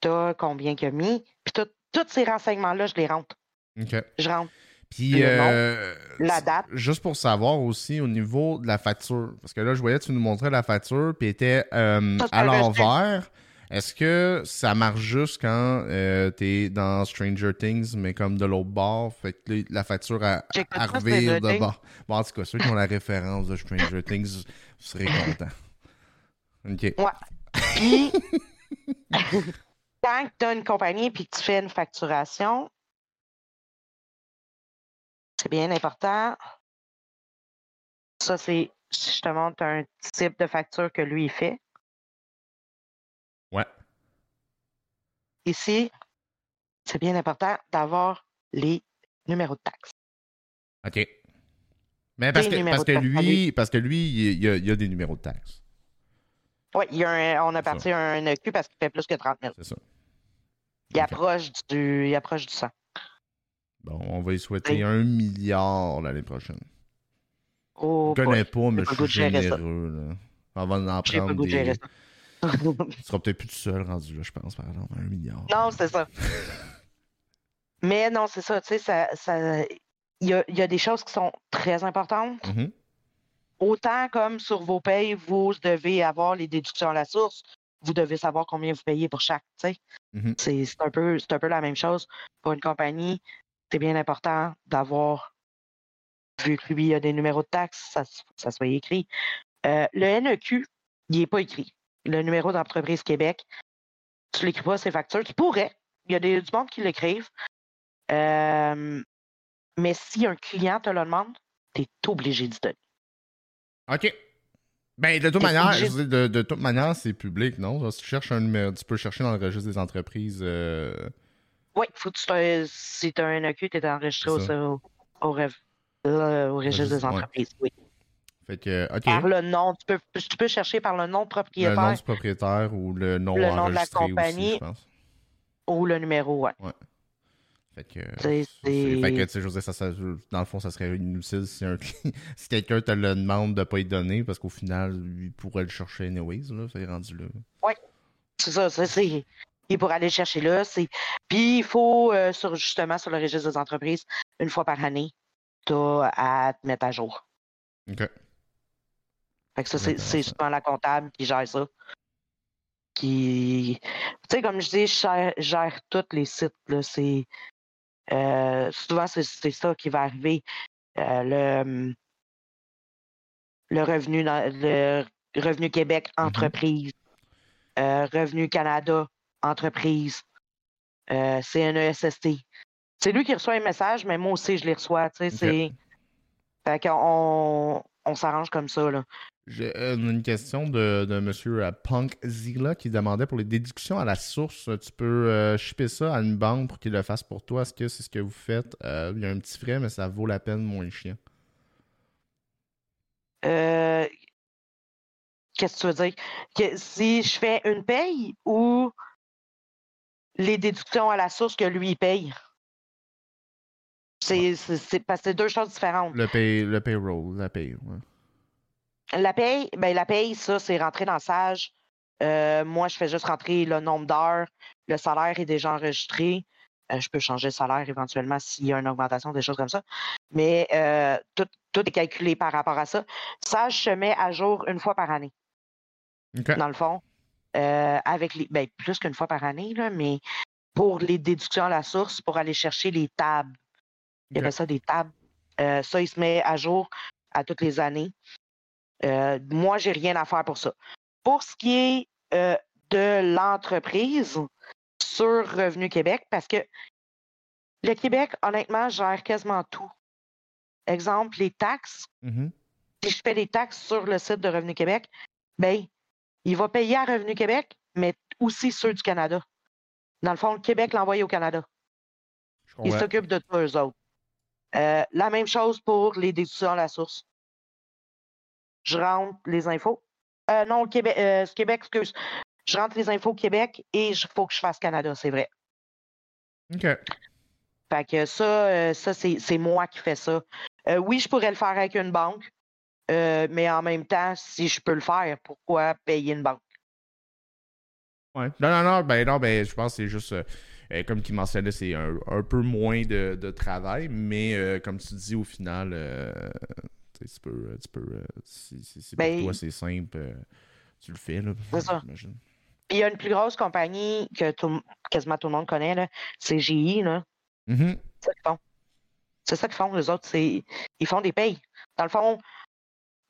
Tu as combien qu'il a mis. Puis tous ces renseignements-là, je les rentre. OK. Je rentre. Puis, euh, la date. Juste pour savoir aussi au niveau de la facture, parce que là, je voyais, tu nous montrais la facture, puis était euh, à l'envers. Est-ce que ça marche juste quand euh, t'es dans Stranger Things, mais comme de l'autre bord, fait que la facture à, à revire de bord? Bon, en tout cas, ceux qui ont la référence de Stranger Things, vous serez contents. OK. Ouais. Puis, quand tu as une compagnie et que tu fais une facturation, c'est bien important. Ça, c'est, je te montre un type de facture que lui, il fait. Ouais. Ici, c'est bien important d'avoir les numéros de taxes. OK. Mais parce, que, parce que, lui, parce que lui, il y, a, des numéros de taxes. Oui, on a parti un EQ parce qu'il fait plus que 30 000. C'est ça. Il, approche du, il approche du 100. Bon, on va y souhaiter un milliard l'année prochaine. Oh, je ne connais pas, mais je suis généreux. Là. Avant d'en prendre des... tu seras peut-être plus tout seul rendu là, je pense, par exemple, un milliard. Non, c'est ça. Mais non, c'est ça, tu sais, ça, ça... Il, y a, il y a des choses qui sont très importantes. Mm-hmm. Autant comme sur vos payes, vous devez avoir les déductions à la source, vous devez savoir combien vous payez pour chaque, tu sais. Mm-hmm. C'est un, peu, un peu la même chose. Pour une compagnie, c'est bien important d'avoir, vu que lui a des numéros de taxes, ça, ça soit écrit. Euh, le NEQ, il n'est pas écrit le numéro d'entreprise Québec. Tu l'écris pas, ces factures qui pourraient. Il y a des, du monde qui l'écrivent. Euh, mais si un client te le demande, tu es obligé d'y donner. OK. Ben, de toute manière, de, toute manière, c'est public, non? Si tu cherches un numéro, tu peux chercher dans le registre des entreprises. Euh, oui, faut que tu si tu as un EQ, tu es enregistré au, au, registre des entreprises, oui. Fait que, Par le nom, tu peux, tu peux chercher par le nom de propriétaire. Le nom du propriétaire ou le nom, le nom de la compagnie. Ou le numéro, ouais. ouais. Fait que, fait que, tu sais, je veux dire, ça, dans le fond, ça serait inutile si, si quelqu'un te le demande de pas y donner, parce qu'au final, il pourrait le chercher anyways, là, ça est rendu là. Oui, c'est ça, c'est, il pourrait aller le chercher là, c'est, puis il faut, euh, sur, justement, sur le registre des entreprises, une fois par année, tu as à te mettre à jour. OK. Fait que ça, c'est, c'est souvent la comptable qui gère ça qui. Tu sais, comme je dis, je gère, tous les sites. Là. C'est, euh, souvent, c'est ça qui va arriver. Euh, le, hum, le, revenu, le Revenu Québec mm-hmm. entreprise, euh, Revenu Canada entreprise, CNESST. C'est lui qui reçoit un message, mais moi aussi, je les reçois. Tu sais, c'est. Fait qu'on on s'arrange comme ça. Là. J'ai une question de, de M. Punk Zila qui demandait pour les déductions à la source, tu peux euh, shipper ça à une banque pour qu'il le fasse pour toi? Est-ce que c'est ce que vous faites? Euh, il y a un petit frais, mais ça vaut la peine moins chien. Euh, qu'est-ce que tu veux dire? Que si je fais une paye ou les déductions à la source que lui paye? C'est parce que c'est deux choses différentes. Le, pay, le payroll, la paye, ouais. La paye, ben la paye, ça, c'est rentrer dans Sage. Euh, moi, je fais juste rentrer le nombre d'heures. Le salaire est déjà enregistré. Euh, je peux changer le salaire éventuellement s'il y a une augmentation, des choses comme ça. Mais euh, tout, est calculé par rapport à ça. Sage se met à jour une fois par année. Dans le fond. avec les. Ben, plus qu'une fois par année, là, mais pour les déductions à la source, pour aller chercher les tables. Il y avait ça des tables. ça, il se met à jour à toutes les années. Euh, moi, j'ai rien à faire pour ça. Pour ce qui est euh, de l'entreprise sur Revenu Québec, parce que le Québec, honnêtement, gère quasiment tout. Exemple, les taxes. Mm-hmm. Si je fais les taxes sur le site de Revenu Québec, ben, il va payer à Revenu Québec, mais aussi ceux du Canada. Dans le fond, le Québec l'envoie au Canada. Il s'occupe de tous eux autres. Euh, la même chose pour les décisions à la source je rentre les infos. Euh, non, Québec, euh, Québec, excuse. Je rentre les infos Québec et il faut que je fasse Canada, c'est vrai. OK. Fait que ça, euh, ça c'est moi qui fais ça. oui, je pourrais le faire avec une banque, mais en même temps, si je peux le faire, pourquoi payer une banque? Ouais. Non, non, non, ben non, ben je pense que c'est juste comme tu mentionnait, c'est un, peu moins de, de travail, mais comme tu dis, au final, tu peux, euh, tu peux euh, si, si, pour ben, toi c'est simple, euh, tu le fais. Là, c'est ça. Il y a une plus grosse compagnie que quasiment tout le monde connaît, c'est GI. Là. Mm-hmm. C'est ça qu'ils font. C'est ça qu'ils font, les autres. C'est... Ils font des payes. Dans le fond,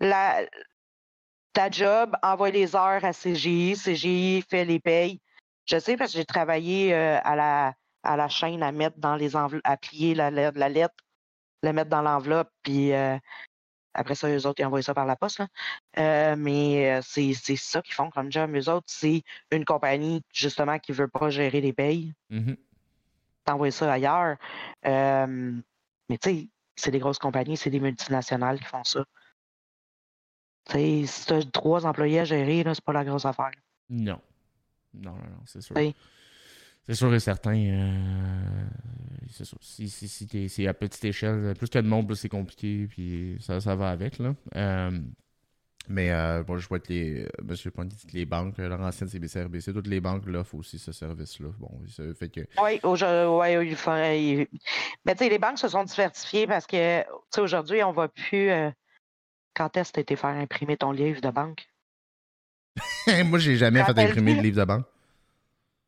la... ta job envoie les heures à CGI, CGI fait les payes. Je sais parce que j'ai travaillé à, la, à la chaîne à mettre dans les enveloppes, à plier la, la lettre, la mettre dans l'enveloppe, puis après ça, eux autres, ils envoient ça par la poste. Euh, mais euh, c'est ça qu'ils font comme job. Eux autres, c'est une compagnie, justement, qui ne veut pas gérer les payes. Mm T'envoies ça ailleurs. Euh, mais tu sais, c'est des grosses compagnies, c'est des multinationales qui font ça. Tu sais, si tu as trois employés à gérer, c'est pas la grosse affaire. Non. Non, non, non, c'est sûr. C'est sûr et certain. Euh, c'est sûr. Si, si, c'est à petite échelle, plus qu'il y a de monde, plus c'est compliqué, puis ça, ça va avec. Là. Euh, mais euh, bon, je vois que les, Monsieur Ponty dit que les banques, leur ancienne CBC, RBC, toutes les banques l'offrent aussi ce service-là. Bon, ça fait que. Oui, ouais, mais tu sais, les banques se sont diversifiées parce que, tu sais, aujourd'hui, on ne va plus. quand est-ce que tu été faire imprimer ton livre de banque? Moi, j'ai jamais fait imprimer de livre de banque.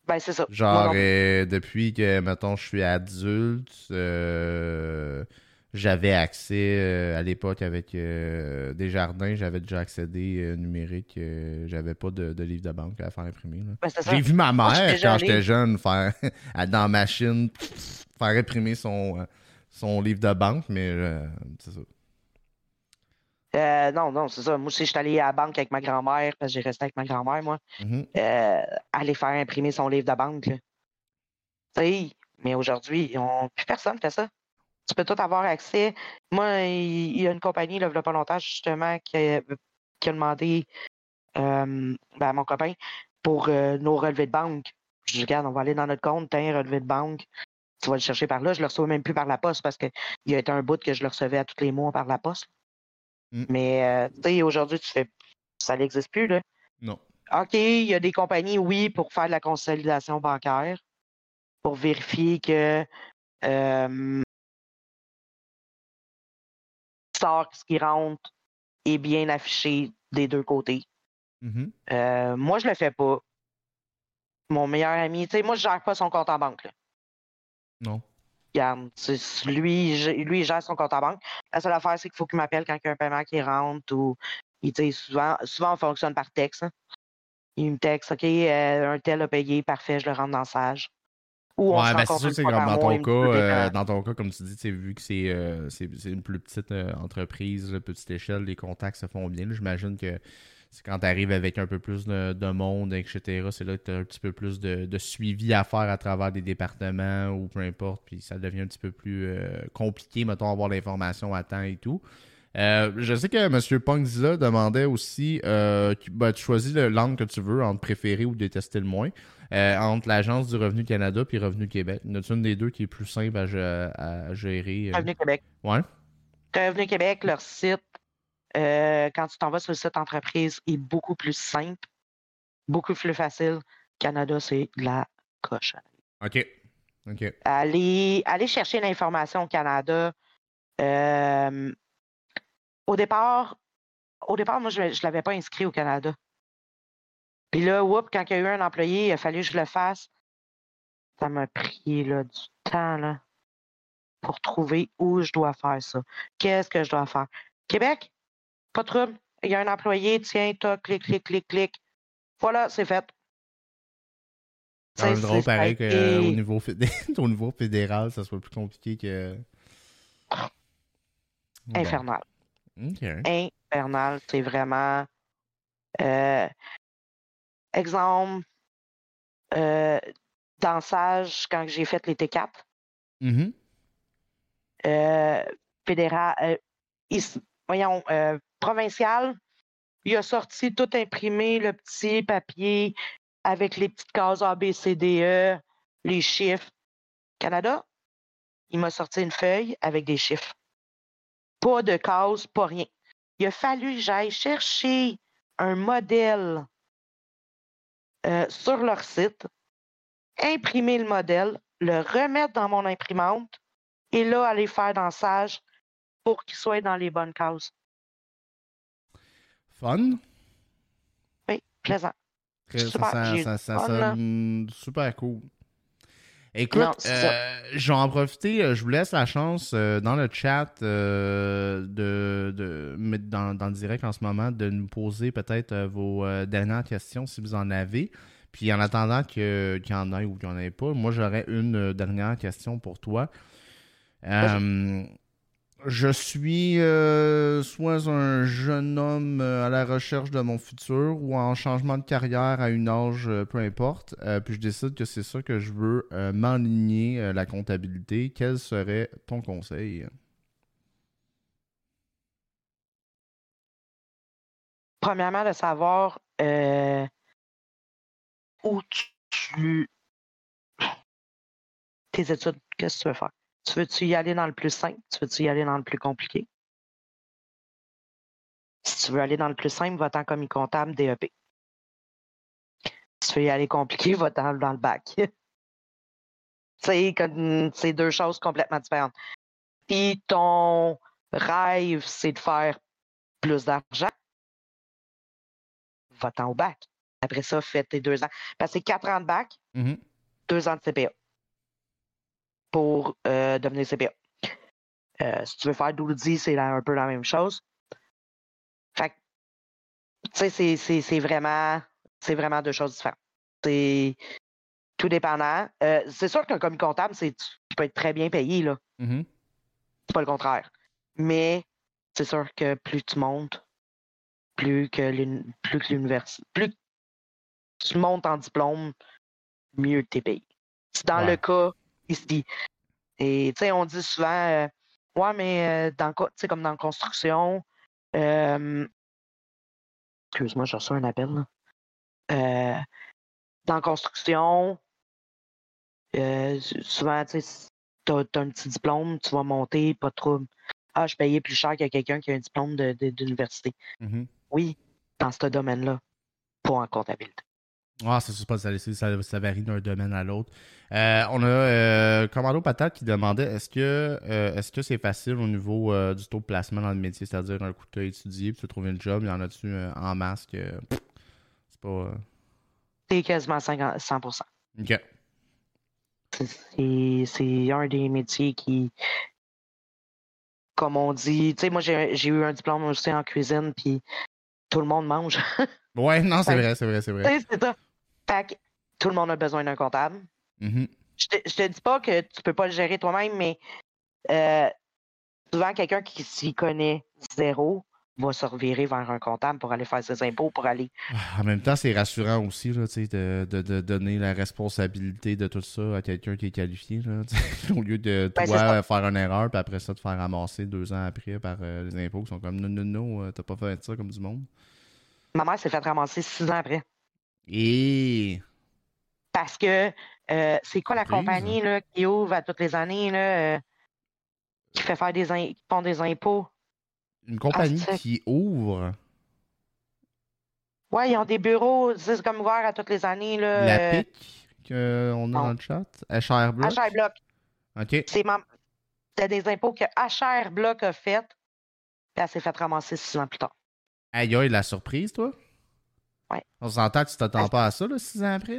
Ben, c'est ça. Genre, euh, depuis que, mettons, je suis adulte, euh, j'avais accès euh, à l'époque avec des jardins, j'avais déjà accédé numérique. j'avais pas de, livre de banque à faire imprimer. Ben, J'ai vu ma mère quand j'étais jeune faire dans la machine faire imprimer son, son livre de banque, mais c'est ça. Non, non, c'est ça. Moi aussi, je suis allé à la banque avec ma grand-mère, parce que j'ai resté avec ma grand-mère, moi. Mm-hmm. aller faire imprimer son livre de banque. Tu mais aujourd'hui, plus personne fait ça. Tu peux tout avoir accès. Moi, il y a une compagnie, là, il n'y a pas longtemps, justement, qui a, demandé euh, ben, à mon copain pour euh, nos relevés de banque. Je dis, regarde, on va aller dans notre compte, t'as un relevé de banque. Tu vas le chercher par là. Je le reçois même plus par la poste parce qu'il y a été un bout que je le recevais à tous les mois par la poste. Mm. Mais euh, tu sais, aujourd'hui, tu fais ça n'existe plus, là. Non. OK, il y a des compagnies, oui, pour faire de la consolidation bancaire, pour vérifier que ce qui rentre est bien affiché des deux côtés. Mm-hmm. Euh, moi, je le fais pas. Mon meilleur ami, tu sais, moi, je gère pas son compte en banque. Non. Lui, lui, il gère son compte en banque. La seule affaire, c'est qu'il faut qu'il m'appelle quand il y a un paiement qui rentre ou souvent, souvent, on fonctionne par texte. Hein. Il me texte, OK, euh, un tel a payé, parfait, je le rentre dans Sage ouais, ben c'est sûr, c'est comme dans ton cas, euh, dans ton cas, comme tu dis, vu que c'est euh, une plus petite euh, entreprise, petite échelle, les contacts se font bien. J'imagine que c'est quand tu arrives avec un peu plus de, monde, etc., c'est là que tu as un petit peu plus de, suivi à faire à travers des départements ou peu importe, puis ça devient un petit peu plus compliqué, mettons, avoir l'information à temps et tout. je sais que M. Pongzilla demandait aussi, ben, tu choisis le langue que tu veux, entre préférer ou détester le moins. Euh, entre l'Agence du Revenu Canada et Revenu Québec. Y a une des deux qui est plus simple à, gérer? Euh? Revenu Québec. Ouais. Revenu Québec, leur site, euh, quand tu t'en vas sur le site entreprise, est beaucoup plus simple, beaucoup plus facile. Canada, c'est la coche. OK. OK. Aller, aller chercher l'information au Canada. au départ, au départ, moi, je ne l'avais pas inscrit au Canada. Puis là, whoop, quand il y a eu un employé, il a fallu que je le fasse. Ça m'a pris là, du temps là, pour trouver où je dois faire ça. Qu'est-ce que je dois faire? Québec, pas de trouble. Il y a un employé, tiens, toi, clic, clic, clic, clic. Voilà, c'est fait. C'est drôle, pareil qu'au niveau, au niveau fédéral, ça soit plus compliqué que. Infernal. Infernal, c'est vraiment. Euh, Exemple, euh, dansage quand j'ai fait les T4. Mm-hmm. Euh, fédéral, euh, voyons, provincial, il a sorti tout imprimé, le petit papier avec les petites cases A, B, C, D, E, les chiffres. Canada, il m'a sorti une feuille avec des chiffres. Pas de cases, pas rien. Il a fallu que j'aille chercher un modèle euh, sur leur site, imprimer le modèle, le remettre dans mon imprimante et là, aller faire dans Sage pour qu'il soit dans les bonnes cases. Fun? Oui, plaisant. super, ça, super cool. Écoute, euh, je vais en profiter. Euh, je vous laisse la chance dans le chat de, de mettre dans, dans, le direct en ce moment de nous poser peut-être vos dernières questions si vous en avez. Puis en attendant qu'il y en ait ou qu'il n'y en ait pas, moi j'aurais une dernière question pour toi. Je suis euh, soit un jeune homme euh, à la recherche de mon futur ou en changement de carrière à une âge, euh, peu importe, puis je décide que c'est ça que je veux m'enligner la comptabilité. Quel serait ton conseil? Premièrement, de savoir où tu. Tes études, qu'est-ce que tu veux faire? Tu veux-tu y aller dans le plus simple? Tu veux-tu y aller dans le plus compliqué? Si tu veux aller dans le plus simple, va-t'en comme comptable DEP. Si tu veux y aller compliqué, va-t'en dans le bac. c'est deux choses complètement différentes. Si ton rêve, c'est de faire plus d'argent, va-t'en au bac. Après ça, fais tes deux ans. Parce que c'est quatre ans de bac, mm-hmm. deux ans de CPA pour euh, devenir CPA. Euh, si tu veux faire 12 c'est un peu la même chose. Fait tu sais, c'est vraiment, vraiment deux choses différentes. C'est tout dépendant. Euh, c'est sûr qu'un commis comptable, tu peux être très bien payé, là. Mm-hmm. C'est pas le contraire. Mais c'est sûr que plus tu montes, plus que l'université, plus tu montes en diplôme, mieux tu es payé. C'est dans le cas ici. Et tu sais, on dit souvent, euh, ouais, mais euh, dans, comme dans la construction, euh, excuse-moi, j'ai reçu un appel. Là. dans la construction, souvent, tu as, un petit diplôme, tu vas monter, pas trop. Ah, je payais plus cher que quelqu'un qui a un diplôme d'université. Mm-hmm. Oui, dans ce domaine-là, pas en comptabilité. Ah, pas ça, ça, ça, varie d'un domaine à l'autre. Euh, on a euh, Commando Patate qui demandait est-ce que euh, est-ce que c'est facile au niveau du taux de placement dans le métier, c'est-à-dire un coup tu as étudié puis tu as trouvé un job, il y en a-tu en masse que c'est pas. C'est quasiment 50, 100%. OK. C'est un des métiers qui, comme on dit, tu sais, moi j'ai eu un diplôme aussi en cuisine, puis tout le monde mange. ouais, non, c'est vrai, c'est vrai, c'est vrai. C'est ça. Fait que tout le monde a besoin d'un comptable. Mm-hmm. je, te, te dis pas que tu peux pas le gérer toi-même, mais euh, souvent quelqu'un qui s'y connaît zéro va se revirer vers un comptable pour aller faire ses impôts, pour aller. Ah, en même temps, c'est rassurant aussi là, de, de, de, donner la responsabilité de tout ça à quelqu'un qui est qualifié. Là, au lieu de ben, toi faire une erreur, puis après ça, te faire ramasser deux ans après par euh, les impôts qui sont comme non, non, non, euh, t'as pas fait ça comme du monde. Ma mère s'est fait ramasser six ans après. Et. Parce que euh, c'est quoi la compagnie là, qui ouvre à toutes les années, là, qui fait faire des, qui font des impôts? Une compagnie ah, qui ouvre? Ouais, ils ont des bureaux, c'est comme ouvert à toutes les années. Là, La euh, PIC qu'on a dans le chat? HR Block. HR Block. OK. C'est des impôts que HR Block a fait, puis elle s'est fait ramasser six ans plus tard. Aïe, aïe, la surprise, toi? Ouais. On s'entend que tu t'attends pas à ça, là, six ans après?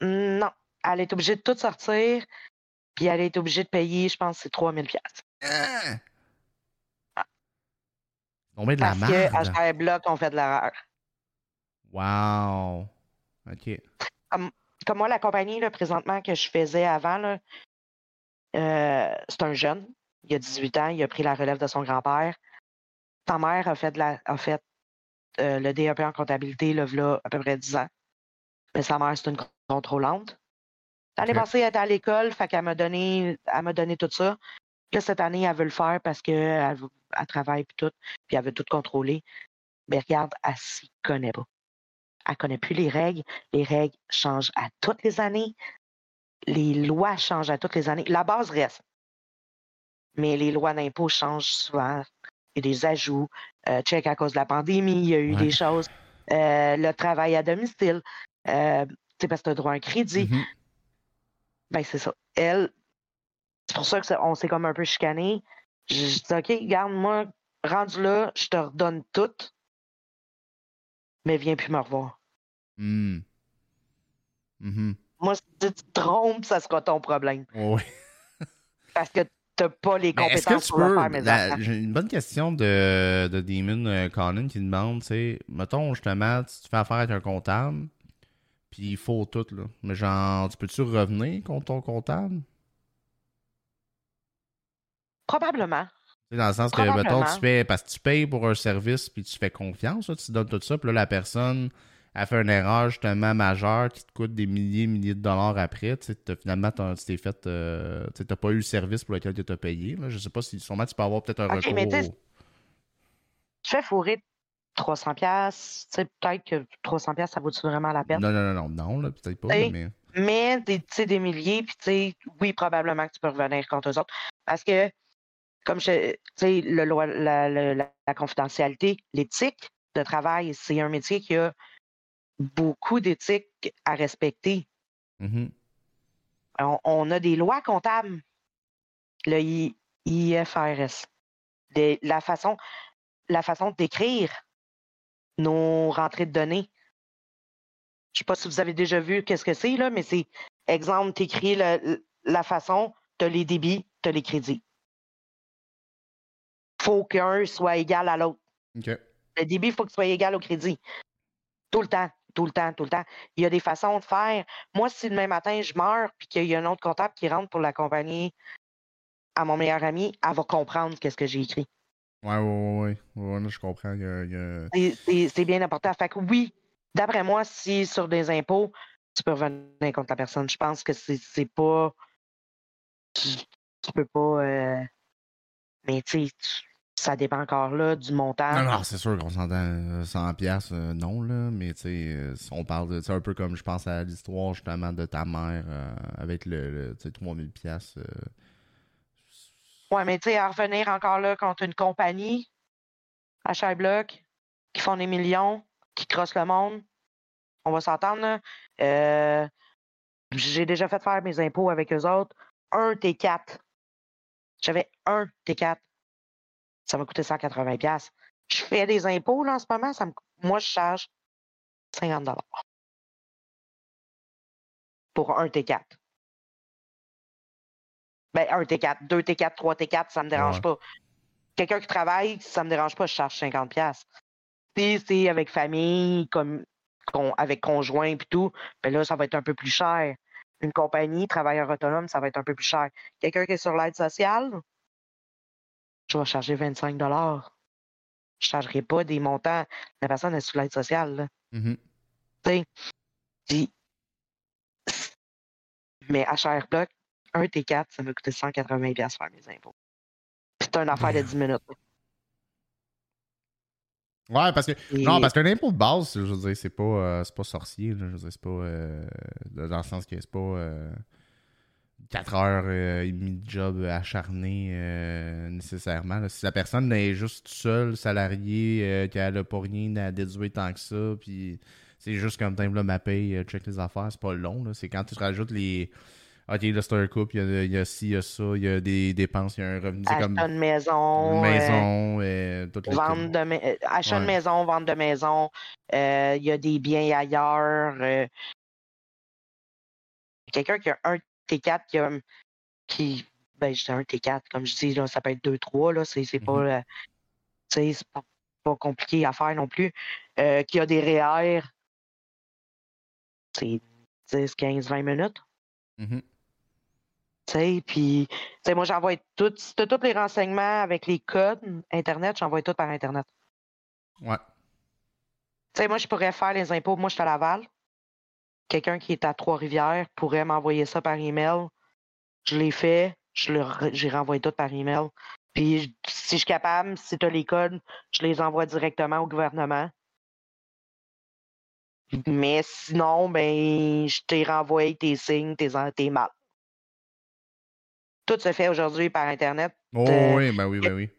Non. Elle est obligée de tout sortir, puis elle est obligée de payer, je pense, c'est 3000 pièces. Ah! On met de Parce la Parce que HR Block ont fait de l'erreur. Wow. OK. Comme, moi, la compagnie, là, présentement, que je faisais avant, là, euh, c'est un jeune. Il a 18 ans, il a pris la relève de son grand-père. Sa mère a fait, de la, a fait euh, le DEP en comptabilité, là, là, à peu près 10 ans. Mais sa mère, c'est une contrôlante. Elle est passée à l'école, fait qu'elle m'a donné, elle m'a donné tout ça. Là, cette année, elle veut le faire parce qu'elle elle travaille puis tout, puis elle veut tout contrôler. Mais regarde, elle s'y connaît pas. Elle connaît plus les règles. Les règles changent à toutes les années. Les lois changent à toutes les années. La base reste. Mais les lois d'impôt changent souvent. Y a des ajouts. Euh, check à cause de la pandémie, il y a eu des choses. Euh, le travail à domicile. Euh, c'est parce que tu as droit à un crédit. Mm-hmm. Ben, c'est ça. Elle, c'est pour ça qu'on s'est comme un peu chicané. Je dis, OK, garde, moi, rendu là, je te redonne tout, mais viens plus me revoir. Hmm. Mm-hmm. Moi, si tu te trompes, ça sera ton problème. Oui. Parce que t'as pas les compétences pour faire mes affaires. J'ai une bonne question de, de Demon euh, Conan qui demande, tu sais, mettons justement, si tu fais affaire avec un comptable, puis il faut tout, là. Mais genre, tu peux-tu revenir contre ton comptable? Probablement. Dans le sens que, mettons, tu fais, parce que tu payes pour un service puis tu fais confiance, tu donnes tout ça, puis là, la personne a fait une erreur justement majeure qui te coûte des milliers milliers de dollars après. Tu sais, finalement, tu t'es fait. Euh, tu n'as pas eu le service pour lequel tu t'as payé. Là. Je sais pas si sûrement tu peux avoir peut-être un recours. Mais tu fais fourrer 300 pièces, peut-être que 300 pièces ça vaut-tu vraiment la peine? Non non non non non, peut-être pas mais mais des, des milliers puis tu sais oui probablement que tu peux revenir contre eux autres parce que comme je, tu sais, le, la, la, la, confidentialité, l'éthique de travail, c'est un métier qui a beaucoup d'éthique à respecter. Mm-hmm. on, a des lois comptables, le IFRS, la façon, la façon d'écrire nos rentrées de données. Je ne sais pas si vous avez déjà vu qu'est-ce que c'est, là, mais c'est exemple, tu écris la, la façon, tu as les débits, tu as les crédits faut qu'un soit égal à l'autre. Le débit, il faut qu'il soit égal au crédit. Tout le temps. Tout le temps, tout le temps. Il y a des façons de faire. Moi, si demain matin, je meurs puis qu'il y a un autre comptable qui rentre pour l'accompagner à mon meilleur ami, elle va comprendre qu'est-ce que j'ai écrit. Ouais, ouais, ouais, ouais. je comprends. C'est bien important. Fait que oui, d'après moi, si sur des impôts, tu peux revenir contre la personne. Je pense que c'est pas. Tu, peux pas. Euh, mais tu sais, ça dépend encore là du montant. Non, non, c'est sûr qu'on s'entend 100 euh, pièces euh, non, là, mais tu sais, si on parle de, c'est un peu comme je pense à l'histoire justement de ta mère avec le, le 3000 pièces Ouais, mais tu sais, à revenir encore là contre une compagnie, achat bloc, qui font des millions, qui crossent le monde, on va s'entendre. Euh, j'ai déjà fait faire mes impôts avec eux autres. Un T4. J'avais un T4. Ça m'a coûté 180$. Je fais des impôts là, en ce moment. Ça me... Moi, je charge 50$ pour un T4. Ben, un T4, deux T4, trois T4, ça me dérange pas. Quelqu'un qui travaille, ça me dérange pas, je charge 50$. Si c'est avec famille, comme avec conjoint et tout, ben là, ça va être un peu plus cher. Une compagnie, travailleur autonome, ça va être un peu plus cher. Quelqu'un qui est sur l'aide sociale, je vais charger 25 Je ne chargerai pas des montants. La personne est sur l'aide sociale. Mm-hmm. Tu sais, mais à cher bloc, un T4, ça m'a coûté 180$ faire mes impôts. c'est une affaire de 10 minutes. Ouais, parce que. Non, parce qu'un impôt de base, je veux dire, c'est pas, euh, pas sorcier. je veux dire, c'est pas. Euh, dans le sens que c'est pas. 4 euh, heures et demie de job acharné nécessairement. Si la personne est juste seule, salariée, qu'elle a pas rien à déduire tant que ça, puis c'est juste comme temps là, ma paye, check les affaires, c'est pas long. C'est quand tu rajoutes les OK, là, c'est un couple, il y a, il y a ci, il y a ça, il y a des dépenses, il y a un revenu. Acheter comme une maison. Une maison, euh, toutes les vente de euh, Acheter une maison, vente de maison, euh, il y a des biens ailleurs. Euh... Quelqu'un qui a un T4 qui a, qui, ben, je dis un T4, comme je dis, là, ça peut être 2-3, là, c'est, pas, mm-hmm. c'est pas, pas, compliqué à faire non plus. qui a des REER, c'est 10, 15, 20 minutes. Mm-hmm puis, moi, j'envoie tout. Si tu tous les renseignements avec les codes Internet, j'envoie tout par Internet. Ouais. Tu sais, moi, je pourrais faire les impôts. Moi, je suis à Laval. Quelqu'un qui est à Trois-Rivières pourrait m'envoyer ça par email. Je l'ai fait. Je j'ai renvoyé tout par email. Puis, si je suis capable, si tu as les codes, je les envoie directement au gouvernement. Mais sinon, ben, je t'ai renvoyé tes signes, tes, tes maths tout se fait aujourd'hui par Internet. Oh oui, ben oui, ben oui.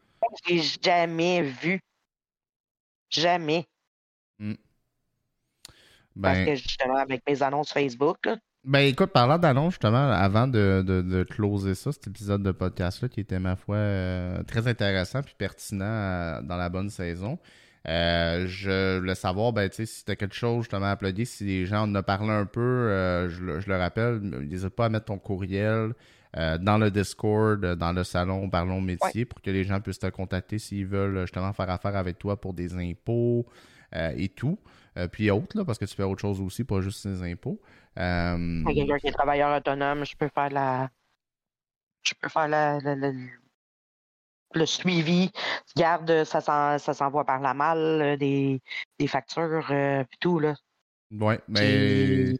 J'ai jamais vu. Jamais. Hmm. Parce ben que justement, avec mes annonces Facebook, Ben écoute, parlant d'annonces, justement, avant de, de, closer ça, cet épisode de podcast-là, qui était, ma foi, euh, très intéressant puis pertinent euh, dans la bonne saison. Euh, je voulais savoir, ben, tu sais, si tu quelque chose justement à plugger, si les gens en ont parlé un peu, je, je, le rappelle, n'hésite pas à mettre ton courriel, euh, dans le Discord, dans le salon Parlons Métier, pour que les gens puissent te contacter s'ils veulent justement faire affaire avec toi pour des impôts et tout. Puis autres, là, parce que tu fais autre chose aussi, pas juste les impôts. Quelqu'un qui est travailleur autonome, je peux faire la. Je peux faire la, le suivi. Garde, ça s'envoie par la malle, des, des factures, puis tout, là. Ouais, mais.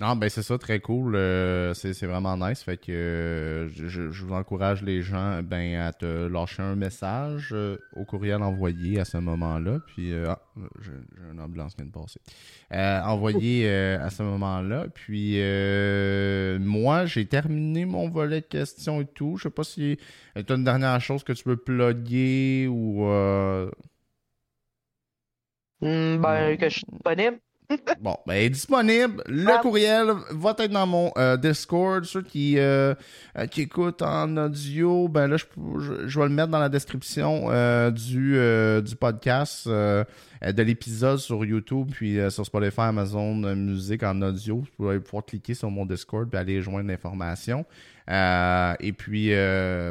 Non, ben c'est ça, très cool. Euh, c'est vraiment nice. Fait que euh, je, vous encourage les gens ben, à te lâcher un message euh, au courriel envoyé à ce moment-là. Puis, ah, j'ai une ambulance qui vient de passer. envoyé à ce moment-là. Puis, moi, j'ai terminé mon volet de questions et tout. Je sais pas si tu as une dernière chose que tu veux plugger ou. Hmm, ben, que je suis disponible bon, ben, est disponible. Le courriel va être dans mon euh, Discord. Ceux qui, euh, euh, qui écoutent en audio, ben là, je, je, vais le mettre dans la description du, du podcast. de l'épisode sur YouTube, puis sur Spotify, Amazon Musique en audio. Vous pouvez pouvoir cliquer sur mon Discord et aller joindre l'information. Et puis,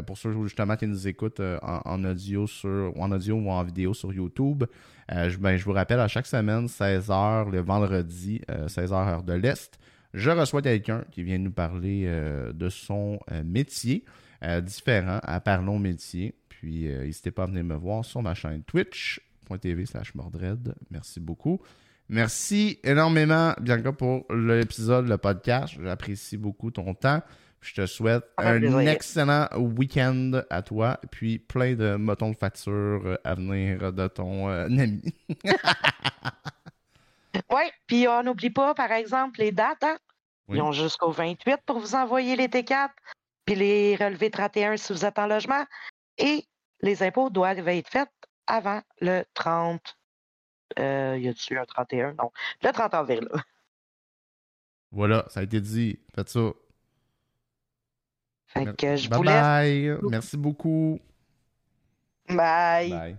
pour ceux justement qui nous écoutent en, audio sur, en audio ou en vidéo sur YouTube, je, ben, je vous rappelle à chaque semaine, 16h le vendredi, 16h heure de l'Est je reçois quelqu'un qui vient nous parler euh, de son euh, métier euh, différent à Parlons Métier. Puis n'hésitez pas à venir me voir sur ma chaîne twitch.tv slash mordred. Merci beaucoup. Merci énormément, Bianca, pour l'épisode, le podcast. J'apprécie beaucoup ton temps. Je te souhaite un excellent week-end à toi, puis plein de motons de facture à venir de ton ami. Oui, puis on n'oublie pas, par exemple, les dates. Hein? Ils ont jusqu'au 28 pour vous envoyer les T4, puis les relevés 31 si vous êtes en logement. Et les impôts doivent être faits avant le 30. Euh, y a-tu un 31? Non. Le 30 avril. Voilà, ça a été dit. Faites ça. Fait que je bye vous bye. Merci beaucoup. Bye. Bye.